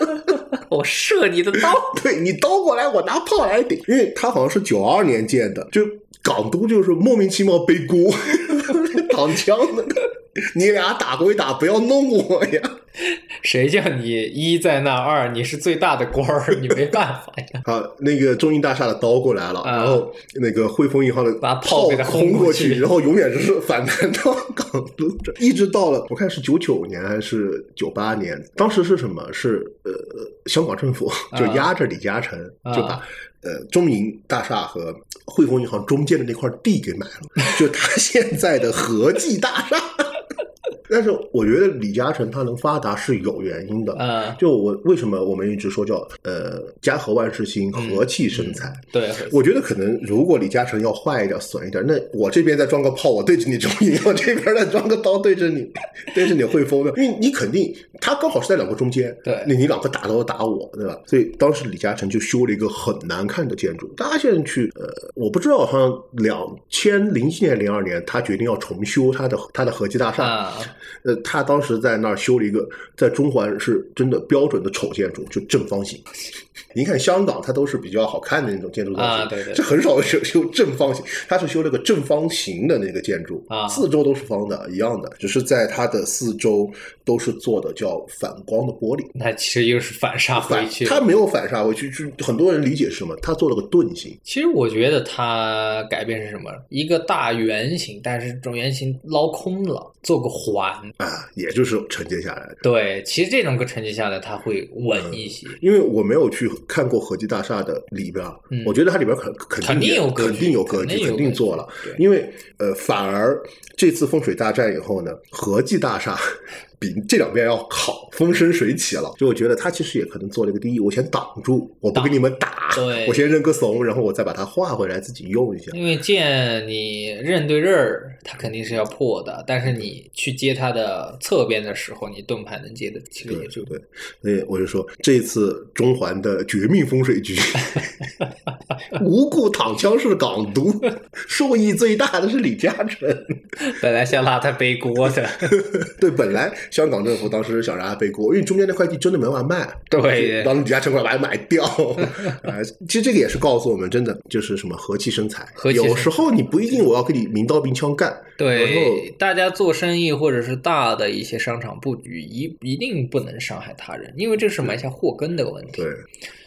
[LAUGHS] 我射你的刀，对你刀过来，我拿炮来顶，因为他好像是九二年建的，就港督就是莫名其妙背锅，挡枪的。你俩打归打，不要弄我呀！[LAUGHS] 谁叫你一在那二，你是最大的官儿，你没办法呀。[LAUGHS] 啊，那个中银大厦的刀过来了，啊然后那个汇丰银行的把炮给它轰过去然后永远就是反弹到港一直到了我看是九九年还是九八年，当时是什么？是呃香港政府 [LAUGHS] 就压着李嘉诚，啊就把。呃，中银大厦和汇丰银行中间的那块地给买了，就他现在的和记大厦。但是我觉得李嘉诚他能发达是有原因的，嗯，就我为什么我们一直说叫呃家和万事兴，嗯和气生财。对，我觉得可能如果李嘉诚要坏一点、损一点，那我这边再装个炮，我对着你中银，[LAUGHS] 我这边再装个刀对着你，[LAUGHS] 对着你会疯的，因为你肯定他刚好是在两个中间，对那你两个打都打我，对吧？所以当时李嘉诚就修了一个很难看的建筑，大家现在去呃，我不知道，好像两千零七年、零二年，他决定要重修他的他的和记大厦，啊，呃，他当时在那儿修了一个，在中环是真的标准的丑建筑，就正方形。您看香港，它都是比较好看的那种建筑造型，啊对对这很少修修正方形，它是修了个正方形的那个建筑，啊四周都是方的，一样的，只是在它的四周都是做的叫反光的玻璃。那其实又是反杀回反去。它没有反杀回去，就很多人理解是什么？它做了个盾形，其实我觉得它改变是什么？一个大圆形，但是这种圆形捞空了，做个环。啊，也就是承接下来的。对，其实这种个承接下来，它会稳一些。因为我没有去看过合记大厦的里边我觉得它里边儿肯肯肯定有格局肯定有格局，肯定做了。因为呃，反而这次风水大战以后呢，合记大厦比这两边要好，风生水起了。就我觉得他其实也可能做了一个第一，我先挡住，我不挡跟你们打，对我先认个怂，然后我再把它画回来自己用一下。因为剑你刃对刃儿，它肯定是要破的，但是你去接它的侧边的时候，你盾牌能接的，其实对也就对，所以我就说这次中环的绝命风水局，[LAUGHS] 无故躺枪是港独，[LAUGHS] 受益最大的是李嘉诚。本来想拉他背锅的。[LAUGHS] 对，本来香港政府当时想让他背锅，因为中间那块地真的没法卖，[LAUGHS] 对当李嘉诚过来把它买掉。[LAUGHS] 啊，其实这个也是告诉我们，真的就是什么和气生财。和气生财有时候你不一定我要跟你明刀明枪干，对，大家做生意或者是大的一些商场布局，一一定不能伤害他人，因为这是埋下祸根的问题。对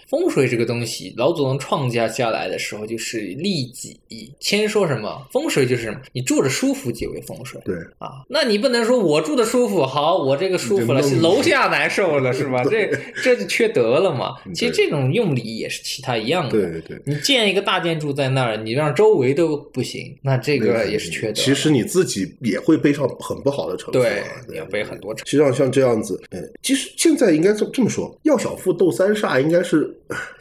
风水这个东西，老祖宗创建下来的时候就是利己。先说什么风水就是什么，你住着舒服即为风水对啊。那你不能说我住的舒服，好，我这个舒服了，楼下难受了是吧？这这就缺德了嘛。[LAUGHS] 其实这种用理也是其他一样的。对对对。你建一个大建筑在那儿，你让周围都不行，那这个也是缺德。其实你自己也会背上很不好的成分对要背很多实际上像这样子，呃，其实现在应该这这么说，要小富斗三煞应该是呃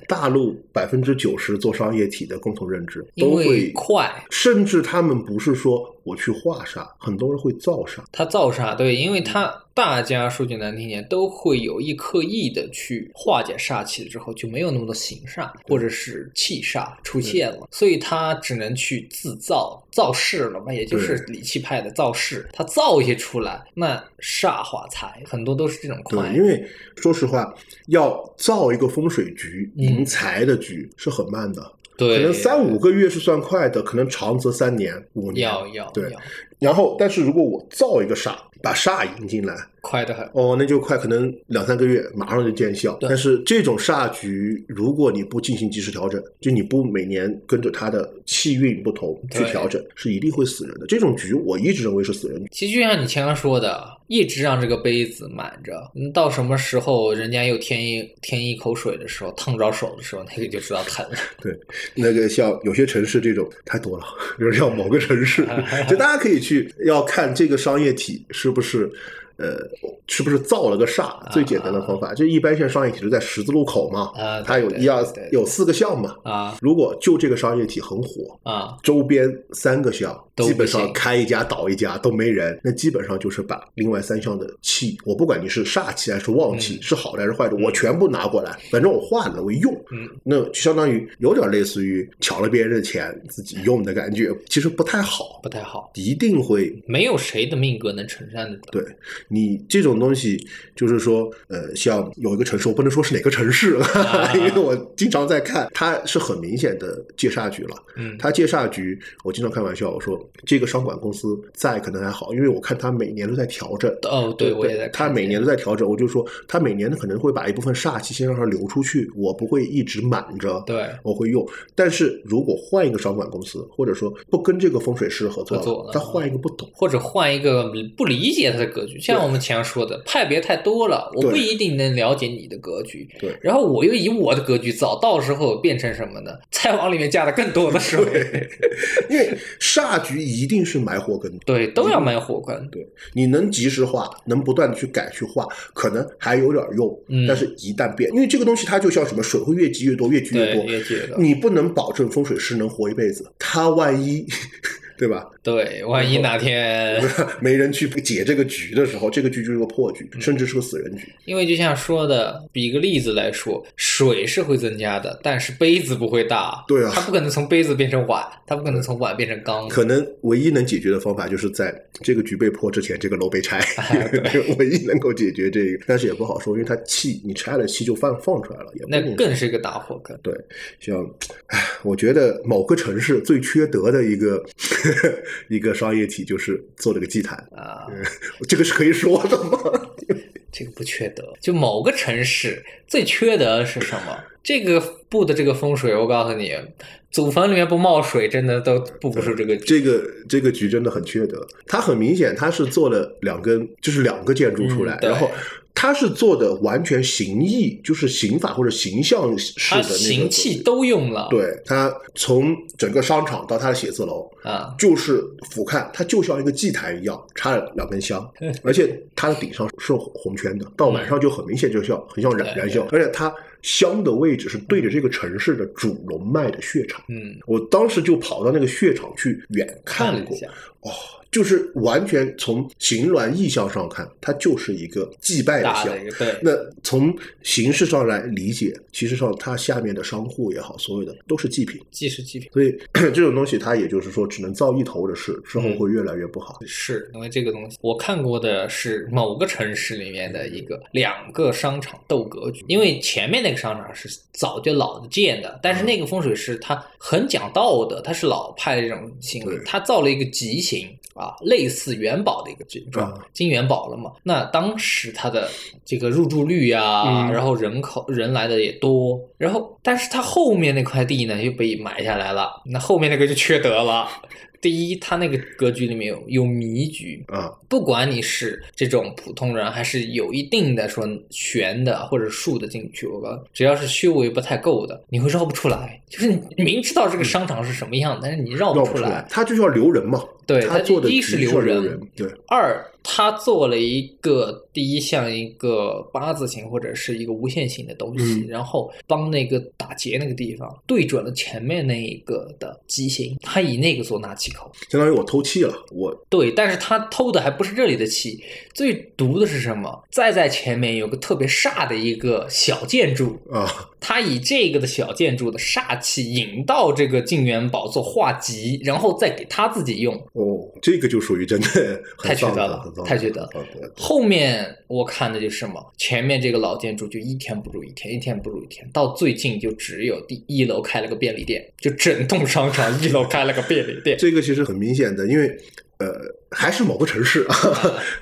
大陆百分之九十做商业体的共同认知都会快，甚至他们不是说我去画煞，很多人会造煞。他造煞，对，因为他大家说句难听点，都会有意刻意的去化解煞气了之后，就没有那么多形煞或者是气煞出现了，所以他只能去自造造势了嘛，也就是理气派的造势，他造一些出来，那煞化财，很多都是这种快，，因为说实话，要造一个风水局、嗯迎财的局是很慢的，对，可能三五个月是算快的，可能长则三年、五年。要要对。要然后，但是如果我造一个煞，把煞引进来，快得很，哦，那就快，可能两三个月马上就见效。但是这种煞局，如果你不进行及时调整，就你不每年跟着它的气运不同去调整，是一定会死人的。这种局我一直认为是死人局。其实就像你前刚说的，一直让这个杯子满着，嗯到什么时候人家又添一添一口水的时候，烫着手的时候，那个就知道疼了。对，那个像有些城市这种太多了，比如像某个城市，[LAUGHS] 就大家可以去要看这个商业体是不是。呃，是不是造了个煞？最简单的方法，就一般现在商业体是在十字路口嘛，啊它有一二有四个项嘛。啊如果就这个商业体很火，啊，周边三个项基本上开一家倒一家都没人，那基本上就是把另外三项的气，我不管你是煞气还是旺气，嗯是好的还是坏的，我全部拿过来，反正我换了我用，嗯，那就相当于有点类似于抢了别人的钱自己用的感觉，其实不太好，不太好。一定会没有谁的命格能承担的对你这种东西，就是说，呃，像有一个城市，我不能说是哪个城市，啊 [LAUGHS] 因为我经常在看，它是很明显的借煞局了。嗯它借煞局，我经常开玩笑，我说这个商管公司在可能还好，因为我看它每年都在调整。哦，对，我也在看。它每年都在调整，我就说它每年可能会把一部分煞气先让它流出去，我不会一直满着。对我会用，但是如果换一个商管公司，或者说不跟这个风水师合作合作了他换一个不懂，或者换一个不理解他的格局，像我们前说的，派别太多了，我不一定能了解你的格局。对然后我又以我的格局造，到时候变成什么呢？再往里面加的更多的水。因为煞局一定是埋火根的。对，都要埋火根。对，你能及时化，能不断的去改去化，可能还有点用。嗯但是一旦变，因为这个东西它就像什么，水会越积越多，越积越，多。越积越多。你不能保证风水师能活一辈子，他万一，[LAUGHS] 对吧？对，万一哪天，[LAUGHS] 没人去解这个局的时候，这个局就是个破局，甚至是个死人局。因为就像说的，比个例子来说，水是会增加的，但是杯子不会大。对啊它不可能从杯子变成碗，它不可能从碗变成缸。可能唯一能解决的方法，就是在这个局被破之前，这个楼被拆，[LAUGHS] 唯一能够解决这个。但是也不好说，因为它气你拆了气就放放出来了，也那更是一个大祸根。对，像，唉，我觉得某个城市最缺德的一个一个商业体就是做了个祭坛，啊，[LAUGHS] 这个是可以说的吗？[LAUGHS] 这个不缺德。就某个城市最缺德是什么？这个布的这个风水，我告诉你，祖坟里面不冒水，真的都布不出这个。这个这个局真的很缺德，它很明显，它是做了两根，就是两个建筑出来，嗯然后。它是做的完全形意，就是刑法或者形象式的那个形器都用了。对，他从整个商场到他的写字楼，啊，就是俯瞰，它就像一个祭坛一样，插了两根香，[LAUGHS] 而且它的顶上是红圈的，到晚上就很明显就像很像燃燃烧，而且它香的位置是对着这个城市的主龙脉的血场。嗯，我当时就跑到那个血场去远看过。哦，就是完全从形峦意象上看，它就是一个祭拜的像大的。一个对。那从形式上来理解，其实上它下面的商户也好，所有的都是祭品。既是祭品，所以 [CLEARS THROAT] 这种东西，它也就是说，只能造一头的事，之后嗯会越来越不好。是因为这个东西，我看过的是某个城市里面的一个两个商场斗格局，因为前面那个商场是早就老的建的，但是那个风水师他很讲道德，他是老派的这种行为，他造了一个吉形啊，类似元宝的一个形状啊，金元宝了嘛。那当时它的这个入住率啊，嗯然后人口人来的也多，然后但是它后面那块地呢又被买下来了，那后面那个就缺德了。第一，它那个格局里面有有迷局，啊，不管你是这种普通人，还是有一定的说悬的或者竖的进去，我告只要是修为不太够的，你会绕不出来。就是你明知道这个商场是什么样，但是你绕不出来绕不出来，。它就是要留人嘛。对他做的一是留人人，对，二，他做了一个第一像一个八字形或者是一个无限形的东西，嗯然后帮那个打结那个地方对准了前面那一个的机型，他以那个做纳气口。相当于我偷气了，我对，但是他偷的还不是这里的气，最毒的是什么？再在前面有个特别煞的一个小建筑，啊，他以这个的小建筑的煞气引到这个静元宝做化吉，然后再给他自己用。哦，这个就属于真的很太缺德了太缺德了后面我看的就是什么，前面这个老建筑就一天不如一天，一天不如一天，到最近就只有第一楼开了个便利店，就整栋商场一楼开了个便利店。这个其实很明显的，因为呃，还是某个城市啊，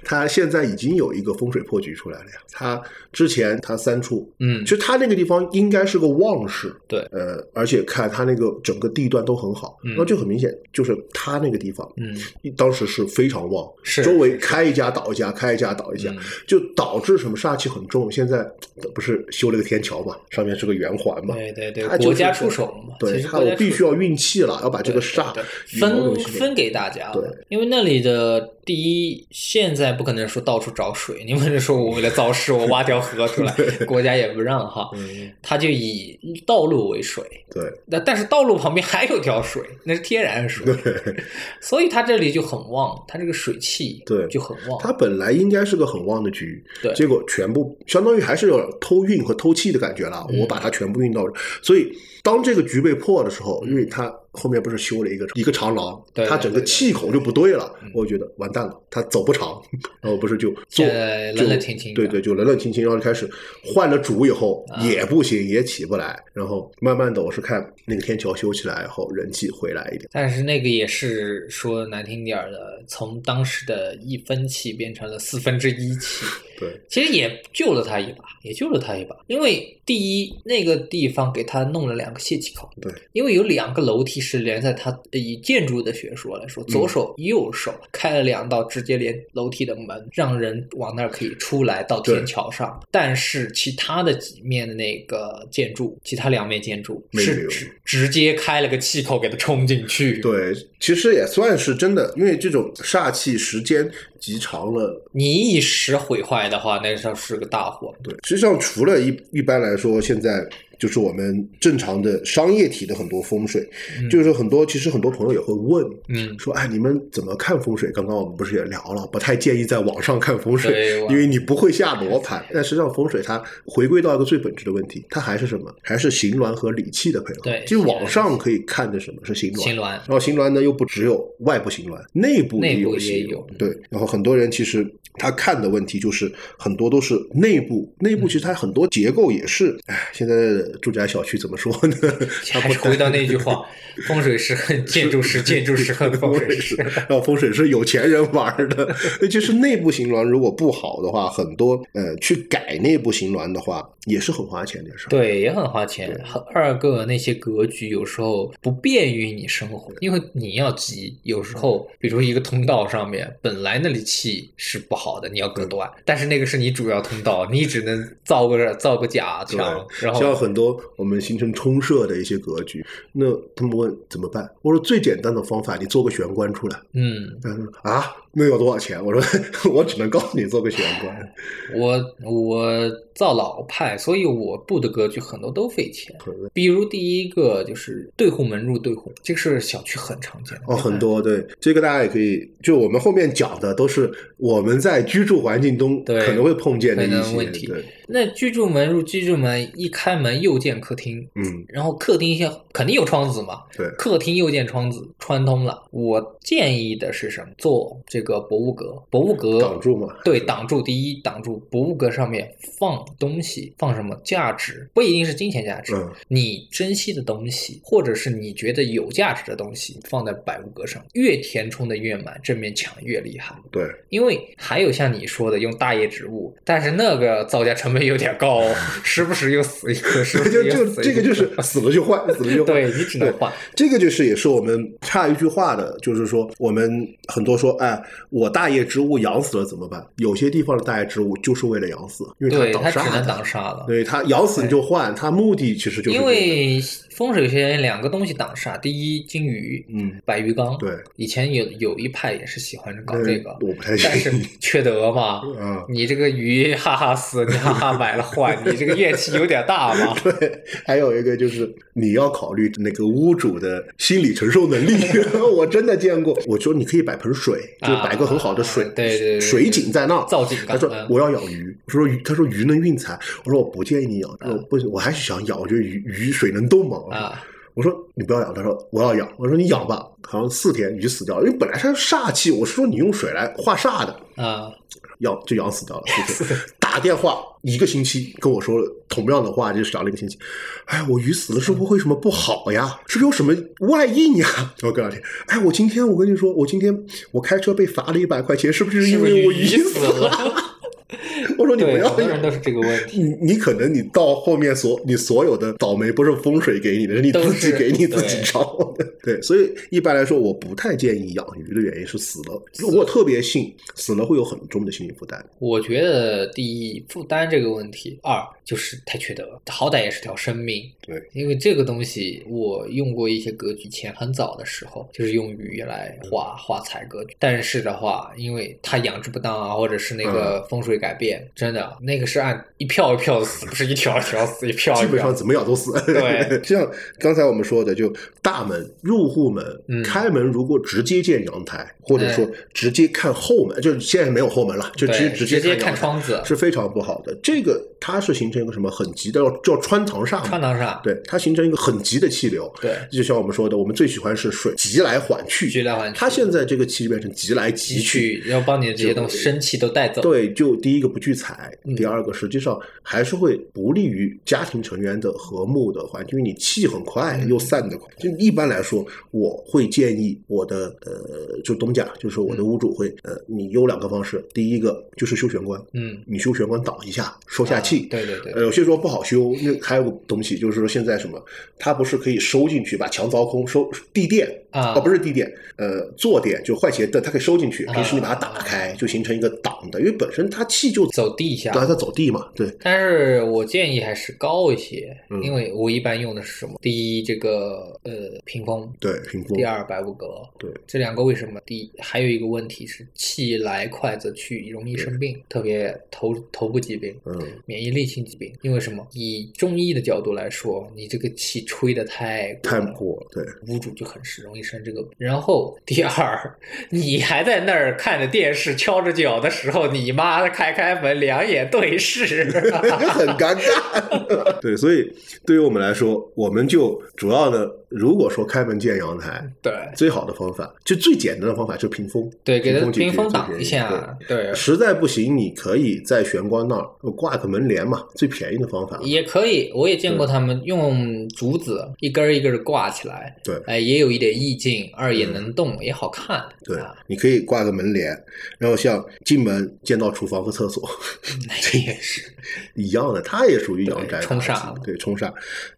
它现在已经有一个风水破局出来了呀。他之前他三处，嗯其，实它那个地方应该是个旺市，对呃，而且看他那个整个地段都很好，嗯那就很明显，就是他那个地方，嗯，当时是非常旺，是周围开一家倒一家，开一家倒一家，嗯就导致什么煞气很重。现在呃不是修了个天桥嘛，上面是个圆环嘛，对对对它，就是国家出手了嘛，对，其实它国家出手我必须要运气了，要把这个煞分分给大家对，因为那里的 the 第一，现在不可能说到处找水，你不能说我为了造势我挖条河出来，国家也不让哈，嗯，他就以道路为水，对。那但是道路旁边还有条水，那是天然水，所以它这里就很旺，它这个水汽对就很旺，它本来应该是个很旺的局，对结果全部相当于还是有偷运和偷气的感觉了。嗯我把它全部运到，所以当这个局被破的时候，因为它后面不是修了一个一个长廊，对它整个气口就不对了嗯，我觉得完蛋了，他走不长，然后不是就就冷冷清清对对，就冷冷清清，然后就开始换了主以后啊也不行，也起不来，然后慢慢的我是看那个天桥修起来以后人气回来一点，但是那个也是说难听点儿的，从当时的一分气变成了四分之一气。对，其实也救了他一把，也救了他一把。因为第一，那个地方给他弄了两个泄气口，对，因为有两个楼梯是连在他呃以建筑的学说来说，左手、右手开了两道直接连楼梯的门，让人往那儿可以出来到天桥上。但是其他的几面的那个建筑，其他两面建筑是直直接开了个气口给他冲进去。对，其实也算是真的，因为这种煞气时间极长了，你一时毁坏的话，那是是个大祸。对，实际上除了一一般来说，现在就是我们正常的商业体的很多风水，嗯就是很多其实很多朋友也会问。嗯，说哎，你们怎么看风水？刚刚我们不是也聊了，不太建议在网上看风水，因为你不会下罗盘。但实际上，风水它回归到一个最本质的问题，它还是什么？还是形峦和理气的配合。对其实网上可以看的什么是形峦，形峦然后形峦呢，又不只有外部形峦，内部内部也有形有对，然后很多人其实他看的问题就是很多都是内部，内部其实它很多结构也是，哎，现在的住宅小区怎么说呢？[LAUGHS] 还是回到那句话，[LAUGHS] 风水师恨建筑师，建筑师恨风水师。然后风水师有钱人玩的，尤其是内部形峦如果不好的话，很多呃去改内部形峦的话也是很花钱的事儿。对，也很花钱。二个那些格局有时候不便于你生活，因为你要急。有时候，比如一个通道上面本来那里气是不好的，你要隔断，但是那个是你主要通道，你只能造个造个假墙，然像后很多我们形成冲射的一些格局，那他们问怎么办？我说最简单的方法，你做个玄关出来。嗯，他说啊，那要多少钱？我说 [LAUGHS] 我只能告诉你做个玄关。我我造老派，所以我布的格局很多都费钱。比如第一个就是对户门入对户，这个是小区很常见的哦，很多对这个大家也可以，就我们后面讲的都是我们在居住环境中对可能会碰见的一些问题，那居住门入居住门，一开门右见客厅，嗯，然后客厅下肯定有窗子嘛，对客厅右见窗子穿通了。我建议的是什么？做这个博物阁，博物阁挡住嘛对，挡住第一，挡住博物阁上面放东西，放什么价值，不一定是金钱价值，嗯你珍惜的东西，或者是你觉得有价值的东西，放在百物阁上，越填充的越满，这面墙越厉害。对，因为还有像你说的用大叶植物，但是那个造价成本有点高，[LAUGHS] 时不时又死一个，[LAUGHS] 时不就时又就死一这个就是死了就换，死了就 [LAUGHS] 换。对你只能换。这个就是也是我们差一句话的，就是说我们很多说，哎，我大叶植物养死了怎么办？有些地方的大叶植物就是为了养死，因为它只能挡沙了。对它养死你就换，它目的其实就是风水学两个东西挡煞，第一金鱼，嗯，白鱼缸。对，以前有有一派也是喜欢搞这个，我不太但是。缺德嘛。[LAUGHS] 嗯，你这个鱼哈哈死，你哈哈买了换，[LAUGHS] 你这个怨气有点大嘛。[LAUGHS] 对，还有一个就是你要考虑那个屋主的心理承受能力。我真的见过，我说你可以摆盆水，就摆个很好的水，啊对对水井在那。造景他说我要养鱼，我说鱼，他说鱼能运财，我说我不建议你养，我不，我还是想养，我觉得鱼鱼水能动嘛。啊，我说你不要养，他说我要养，我说你养吧，好像四天鱼死掉了，因为本来是煞气，我是说你用水来化煞的，啊，[LAUGHS] 养就养死掉了。四天打电话一个星期跟我说同样的话，就是讲了一个星期。哎，我鱼死了是不是为什么不好呀？是不是有什么外应呀？[LAUGHS] 我跟他聊天，哎，我今天我跟你说，我今天我开车被罚了一百块钱，是不是因为我鱼死死了？[LAUGHS] 我说你不对，要养很多人都是这个问题。你你可能你到后面所你所有的倒霉不是风水给你的，是你自己给你自己对招的。[LAUGHS] 对，所以一般来说，我不太建议养鱼的原因是死了，如果特别信死了会有很重的心理负担。我觉得第一负担这个问题，二就是太缺德，好歹也是条生命。对，因为这个东西我用过一些格局，前很早的时候就是用鱼来画画财格局，但是的话，因为它养殖不当啊，或者是那嗯个风水改变，真的那个是按一票一票的死，不是一条一条死，一票一票基本上。怎么咬都死。对 [LAUGHS] 像刚才我们说的，就大门、入户门、嗯开门，如果直接见阳台，或者说直接看后门，就是现在没有后门了，就直接直直接看窗子是非常不好的。这个它是形成一个什么很急的，叫叫穿堂煞，穿堂煞，对，它形成一个很急的气流。对就像我们说的，我们最喜欢是水急来缓去，急来缓去它现在这个气变成急来急。去要帮你的这些东西生气都带走。对，就第一个不聚财，嗯。第二个实际上还是会不利于家庭成员的和睦的环境，因为你气很快嗯又散得快。就一般来说，我会建议我的呃，就东家，就是我的屋主会呃，你有两个方式，第一个就是修玄关，嗯，你修玄关挡一下，收下气。啊对对对。呃，有些说不好修，那还有个东西就是说现在什么，它不是可以收进去，把墙凿空，收地垫啊。哦，不是地垫，呃，坐垫就坏鞋的，它可以收进去，啊。平时你把它打开，就形成一个挡的，因为本身它气就走地下对啊，它走地嘛，对，但是我建议还是高一些，嗯因为我一般用的是什么？第一，这个呃屏风；对，屏风第，二，白雾阁。对，这两个为什么？第一，还有一个问题是气来快则去，容易生病，特别头头部疾病。嗯，免疫力性疾病，因为什么？以中医的角度来说，你这个气吹的太过太了过了，对，屋主就很是容易生这个。然后第二，[LAUGHS] 你还在那儿看着电视敲着脚的时候，你妈开开门，两眼对视，[LAUGHS] 很尴尬。对，所以对于我们来说，我们就主要的，如果说开门见阳台，对最好的方法，就最简单的方法，就屏风，对，给它屏风挡一下，对，实在不行，你可以在玄关那儿挂个门帘嘛，最便宜的方法。也可以。我也见过他们用竹子一根儿一根儿挂起来，对哎，也有一点意境，二也能动，也好看。对啊，你可以挂个门帘，然后像进门见到厨房和厕所 [LAUGHS] 那也是。[LAUGHS] 一样的，它也属于阳宅冲煞忌对，冲煞。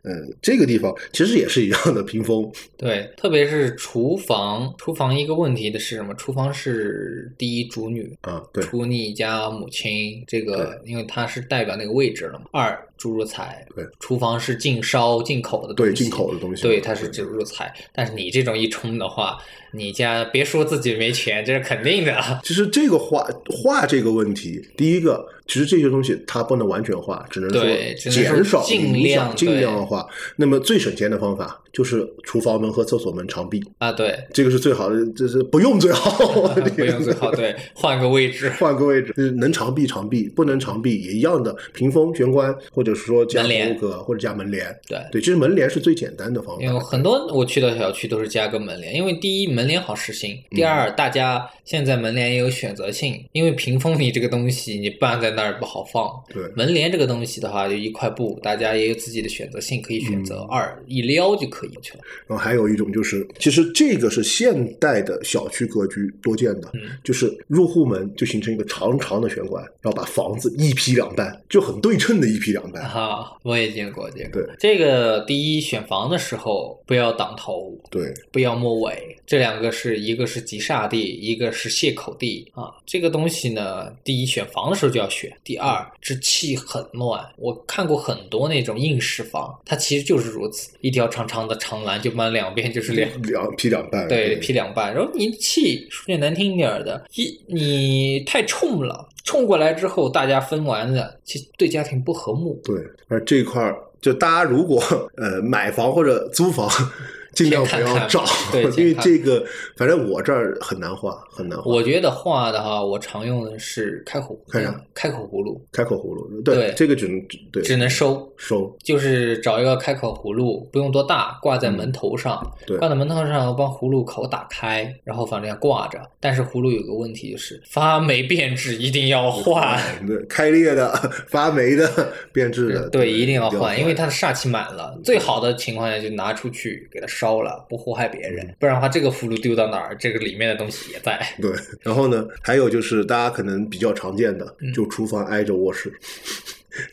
嗯，这个地方其实也是一样的，屏风。对，特别是厨房，厨房一个问题的是什么？厨房是第一主女，啊，对，除你家母亲，这个因为它是代表那个位置了嘛。二注入财，对，厨房是进烧进口的东西，对进口的东西对，它是注入财。但是你这种一冲的话，你家别说自己没钱，这是肯定的。其实这个画画这个问题，第一个，其实这些东西它不能完全化，只能说减少尽，量尽量对画。那么最省钱的方法就是厨房门和厕所门长闭，啊，对，这个是最好的，这是不用最好，[LAUGHS] 不用最好，对，换个位置。换个位置，就是能长闭长闭，不能长闭也一样的，屏风、玄关，或者是说加门帘博格或者加门帘。对对，其实门帘是最简单的方法。有。很多我去的小区都是加个门帘，因为第一门帘好实行，嗯第二大家现在门帘也有选择性，因为屏风你这个东西你办在那儿不好放。对门帘这个东西的话，就一块布，大家也有自己的选择性可以选择。嗯二一撩就可以去了。然后还有一种就是，其实这个是现代的小区格局多见的，嗯就是入户门就形成一个长长的玄关，然后把房子一劈两半，就很对称的一劈两半。哈，我也见过这个。对，这个第一选房的时候不要挡头，对，不要末尾，这两个是一个是吉煞地，一个是泄口地啊。这个东西呢，第一选房的时候就要选，第二这气很乱。我看过很多那种硬式房，它其实就是如此，一条长长的长廊就满两边就是两。两劈两半。对，劈两半，然后你气说句难听一点儿的，一你太冲了，冲过来之后，大家分完了，其实对家庭不和睦。对，而这一块儿，就大家如果呃买房或者租房，尽量不要照，[LAUGHS] 对 [LAUGHS] 因为这个反正我这儿很难画，很难画。我觉得画的话，我常用的是开口看啥？开口葫芦，开口葫芦，对这个只能对。只能收。收，就是找一个开口葫芦，不用多大，挂在门头上，嗯对。挂在门头上，帮葫芦口打开，然后反正要挂着。但是葫芦有个问题，就是发霉变质一定要换。对，[LAUGHS] 开裂的、发霉的、变质的，对，一定要换，换，因为它的煞气满了。最好的情况下就拿出去给它烧了，不祸害别人。嗯不然的话，这个葫芦丢到哪儿，这个里面的东西也在。对。然后呢，还有就是大家可能比较常见的，嗯就厨房挨着卧室。[LAUGHS]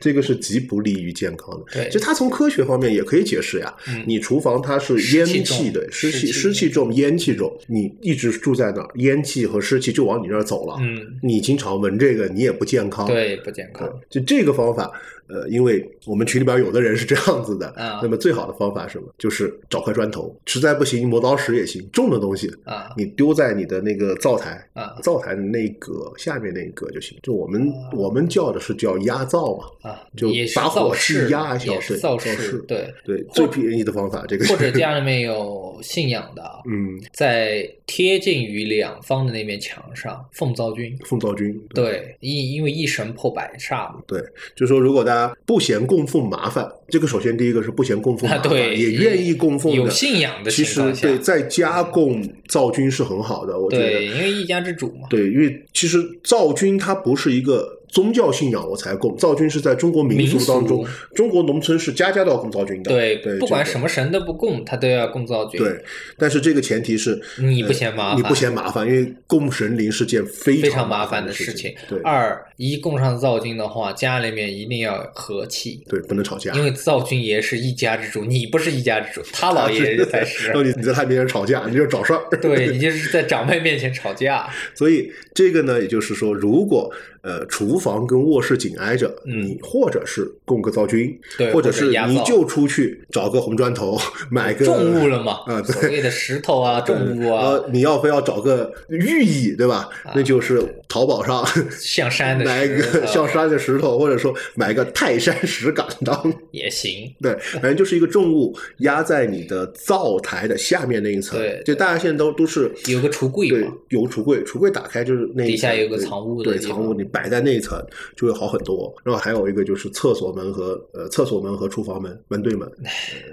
这个是极不利于健康的。对其实它从科学方面也可以解释呀。嗯你厨房它是烟气的湿气，湿气湿气重，烟气重，你一直住在那儿，烟气和湿气就往你那儿走了。嗯，你经常闻这个，你也不健康。对，不健康。就这个方法，呃，因为我们群里边有的人是这样子的，啊那么最好的方法是什么？就是找块砖头，实在不行磨刀石也行，重的东西啊你丢在你的那个灶台啊灶台的那个下面那一格就行。就我们、啊我们叫的是叫压灶嘛，啊，就也是把火造气，压对，对。对，最便宜的方法，这个或者家里面有信仰的啊，[LAUGHS] 嗯，在贴近于两方的那面墙上奉灶君。奉灶君，对，因因为一神破百煞嘛。对，就说如果大家不嫌供奉麻烦，这个首先第一个是不嫌供奉麻啊，烦，对，也愿意供奉的，有信仰的其实对在家供灶君是很好的，我觉对，得。因为一家之主嘛。对，因为其实灶君它不是一个宗教信仰我才供，灶君是在中国民俗当中，中国农村是家家都要供灶君的。对，对，不管什么神都不供，他都要供灶君。对，但是这个前提是你不呃嫌麻烦你不嫌麻烦，因为供神灵是件非常麻烦的事情。对二，一供上灶君的话，家里面一定要和气，对，不能吵架，因为灶君爷是一家之主，你不是一家之主，他老爷爷才是你 [LAUGHS] 你在他面前吵架，你就找事儿。对你就是在长辈面前吵架。[LAUGHS] 所以这个呢，也就是说，如果呃厨房跟卧室紧挨着，嗯。你或者是供个灶君，对或者是你就出去找个红砖头，[LAUGHS] 买个重物了嘛，啊，对。所谓的石头啊，重物啊，呃，你要非要找个寓意，对吧？那就是淘宝上象山的买一个象山的石头，或者说买个泰山石敢当。[LAUGHS] 也行。对，反正就是一个重物压在你的灶台的下面那一层。对就大家现在都都是有个橱柜有橱柜，橱柜打开就是那底下有个藏物的藏物你摆在那一层就会好很多。然后还有一个就是厕所门和呃厕所门和厨房门门对门，呃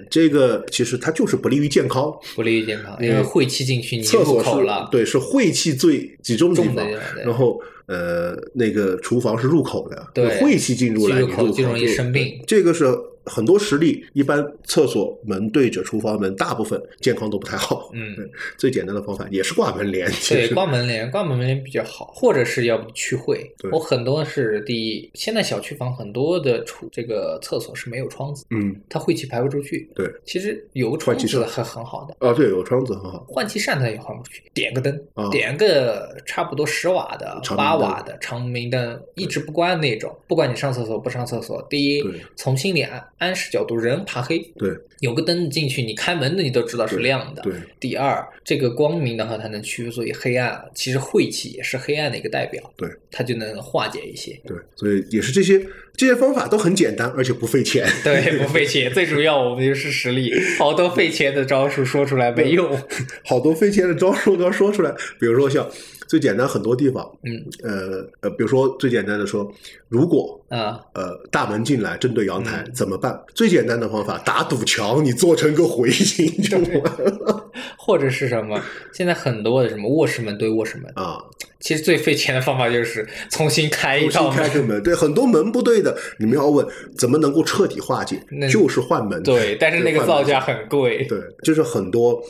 这个其实它就是不利于健康。不利于健康，因为晦气进去你厕所了。对，是晦气最集中的地方然后呃，那个厨房是入口的，对晦气进入来，进入你入口就容易生病这个是很多实例，一般厕所门对着厨房门，大部分健康都不太好。嗯，[LAUGHS] 最简单的方法也是挂门帘。对，挂门帘，挂门帘比较好，或者是要不去会。我很多是第一，现在小区房很多的厨这个厕所是没有窗子，嗯，它晦气排不出去。对。其实有个窗子很很好的，啊，对，有窗子很好。换气扇它也换不出去，点个灯，啊点个差不多十瓦的、八瓦的长明灯，一直不关那种。不管你上厕所不上厕所，第一，从心里安安视角度，人怕黑，对有个灯进去，你开门的你都知道是亮的。对第二，这个光明的话，它能驱所以黑暗，其实晦气也是黑暗的一个代表，对它就能化解一些。对，所以也是这些这些方法都很简单，而且不费钱。对，不费钱，最主要我们就是实力，[LAUGHS] 好多费钱的招数说出来没用。好多费钱的招数都要说出来，比如说像最简单很多地方，嗯呃呃，比如说最简单的说，如果啊，呃大门进来正对阳台、嗯怎么办？最简单的方法，打堵墙，你做成个回形就完了或者是什么？现在很多的什么卧室门对卧室门，啊。其实最费钱的方法就是重新开一重道开个门，对，很多门不对的，你们要问怎么能够彻底化解，就是换门。对，但是那个造价很贵。对，就是很多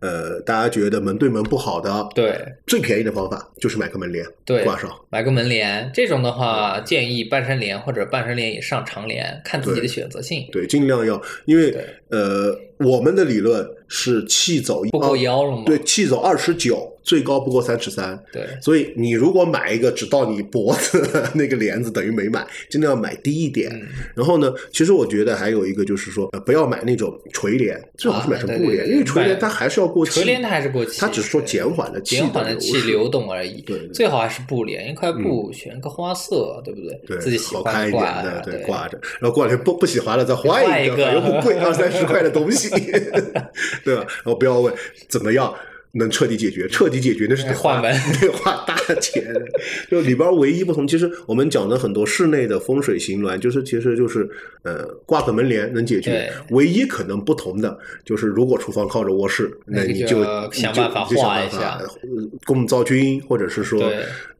呃，大家觉得门对门不好的，对最便宜的方法就是买个门帘，对挂上。买个门帘，这种的话建议半身帘或者半身帘以上长帘，看自己的选择性。对，尽量要，因为呃，我们的理论是气走不够腰了吗？对，气走二十九，最高不过三尺三。对所以你如果买一个只到你脖子的那个帘子，等于没买，尽量要买低一点。嗯然后呢，其实我觉得还有一个就是说，呃不要买那种垂帘，最好是买成布帘，啊对对对因为垂帘它还是要过气。垂帘它还是过气，它只是说减缓了气减缓了的气流动而已。对对最好还是布帘，一块布选个花色，对不对？对，自己喜好看一欢挂点的，对挂着，然后过两天不不喜欢了再换一个，换一个又不贵，二三十块的东西，[LAUGHS] 对吧？然后不要问怎么样能彻底解决，彻底解决那是得花换门。[LAUGHS] 得花大 [LAUGHS] 钱。就里边唯一不同，其实我们讲的很多室内的风水行峦，就是其实就是呃挂个门帘能解决，唯一可能不同的就是如果厨房靠着卧室，那你就想办法画一下。呃供灶君，或者是说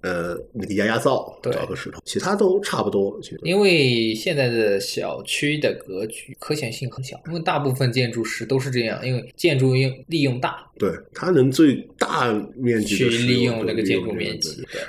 呃那个压压灶，对。找个石头，其他都差不多。其实。因为现在的小区的格局可选性很小，因为大部分建筑师都是这样，因为建筑用利用大。对，它能最大面积去利用这个建筑这面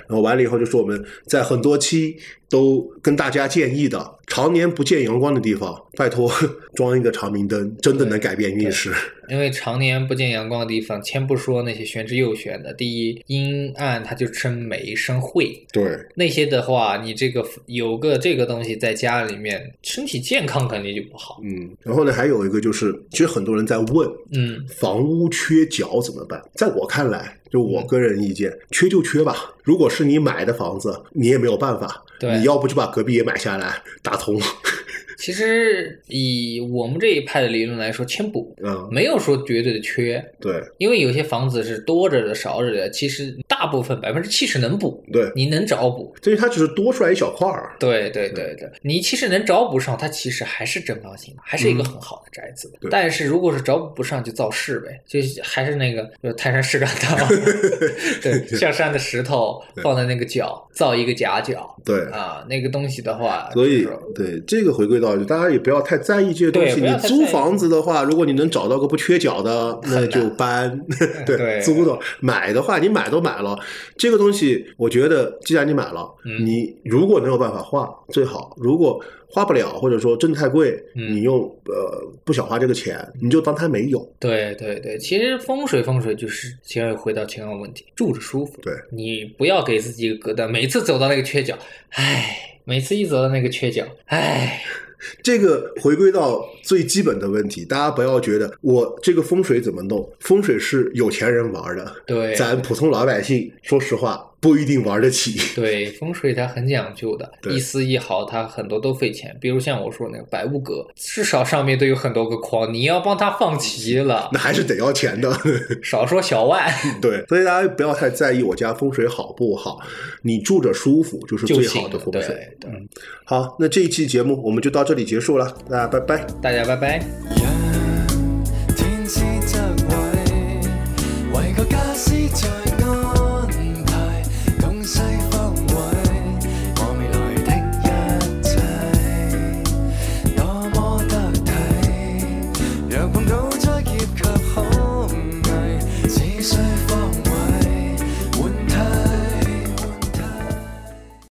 然后完了以后，就是我们在很多期都跟大家建议的，常年不见阳光的地方，拜托 [LAUGHS] 装一个长明灯，真的能改变运势。因为常年不见阳光的地方，先不说那些玄之又玄的，第一阴暗它就生霉生晦，对，那些的话，你这个有个这个东西在家里面，身体健康肯定就不好。嗯，然后呢，还有一个就是，其实很多人在问，嗯，房屋缺角怎么办？在我看来，就我个人意见，缺就缺吧。如果是你买的房子，你也没有办法，对你要不就把隔壁也买下来打通。其实以我们这一派的理论来说，迁补嗯，没有说绝对的缺，对因为有些房子是多着的、少着的，其实大部分百分之七十能补，对，你能找补。所以它只是多出来一小块儿。对对对对，你其实能找补上，它其实还是正方形的，还是一个很好的宅子。但是如果是找补不上，就造势呗，就还是那个就泰山石敢当，对，[LAUGHS] 象山的石头放在那个角，造一个夹角对，啊，那个东西的话，所以就是对这个回归到，大家也不要太在意这些东西。你租房子的话，如果你能找到个不缺角的，那就搬。[LAUGHS] 对，对租的买的话，你买都买了，这个东西，我觉得既然你买了，嗯你如果能有办法花最好。如果花不了，或者说真的太贵，嗯你又呃不想花这个钱，你就当它没有。对对对，其实风水风水就是先要回到前个问题，住着舒服。对，你不要给自己一个疙瘩，每次走到那个缺角，唉，每次一走到那个缺角，唉，这个回归到最基本的问题，大家不要觉得我这个风水怎么弄，风水是有钱人玩的，对咱普通老百姓，说实话不一定玩得起。对，风水它很讲究的，一丝一毫它很多都费钱。比如像我说那个百物阁，至少上面都有很多个框，你要帮它放齐了那，还是得要钱的。[LAUGHS] 少说小万 [LAUGHS] 对，所以大家不要太在意我家风水好不好，你住着舒服就是最好的风水。对，好，那这一期节目我们就到这里结束了，大家拜拜。大家拜拜。讓天之側位，為個家私在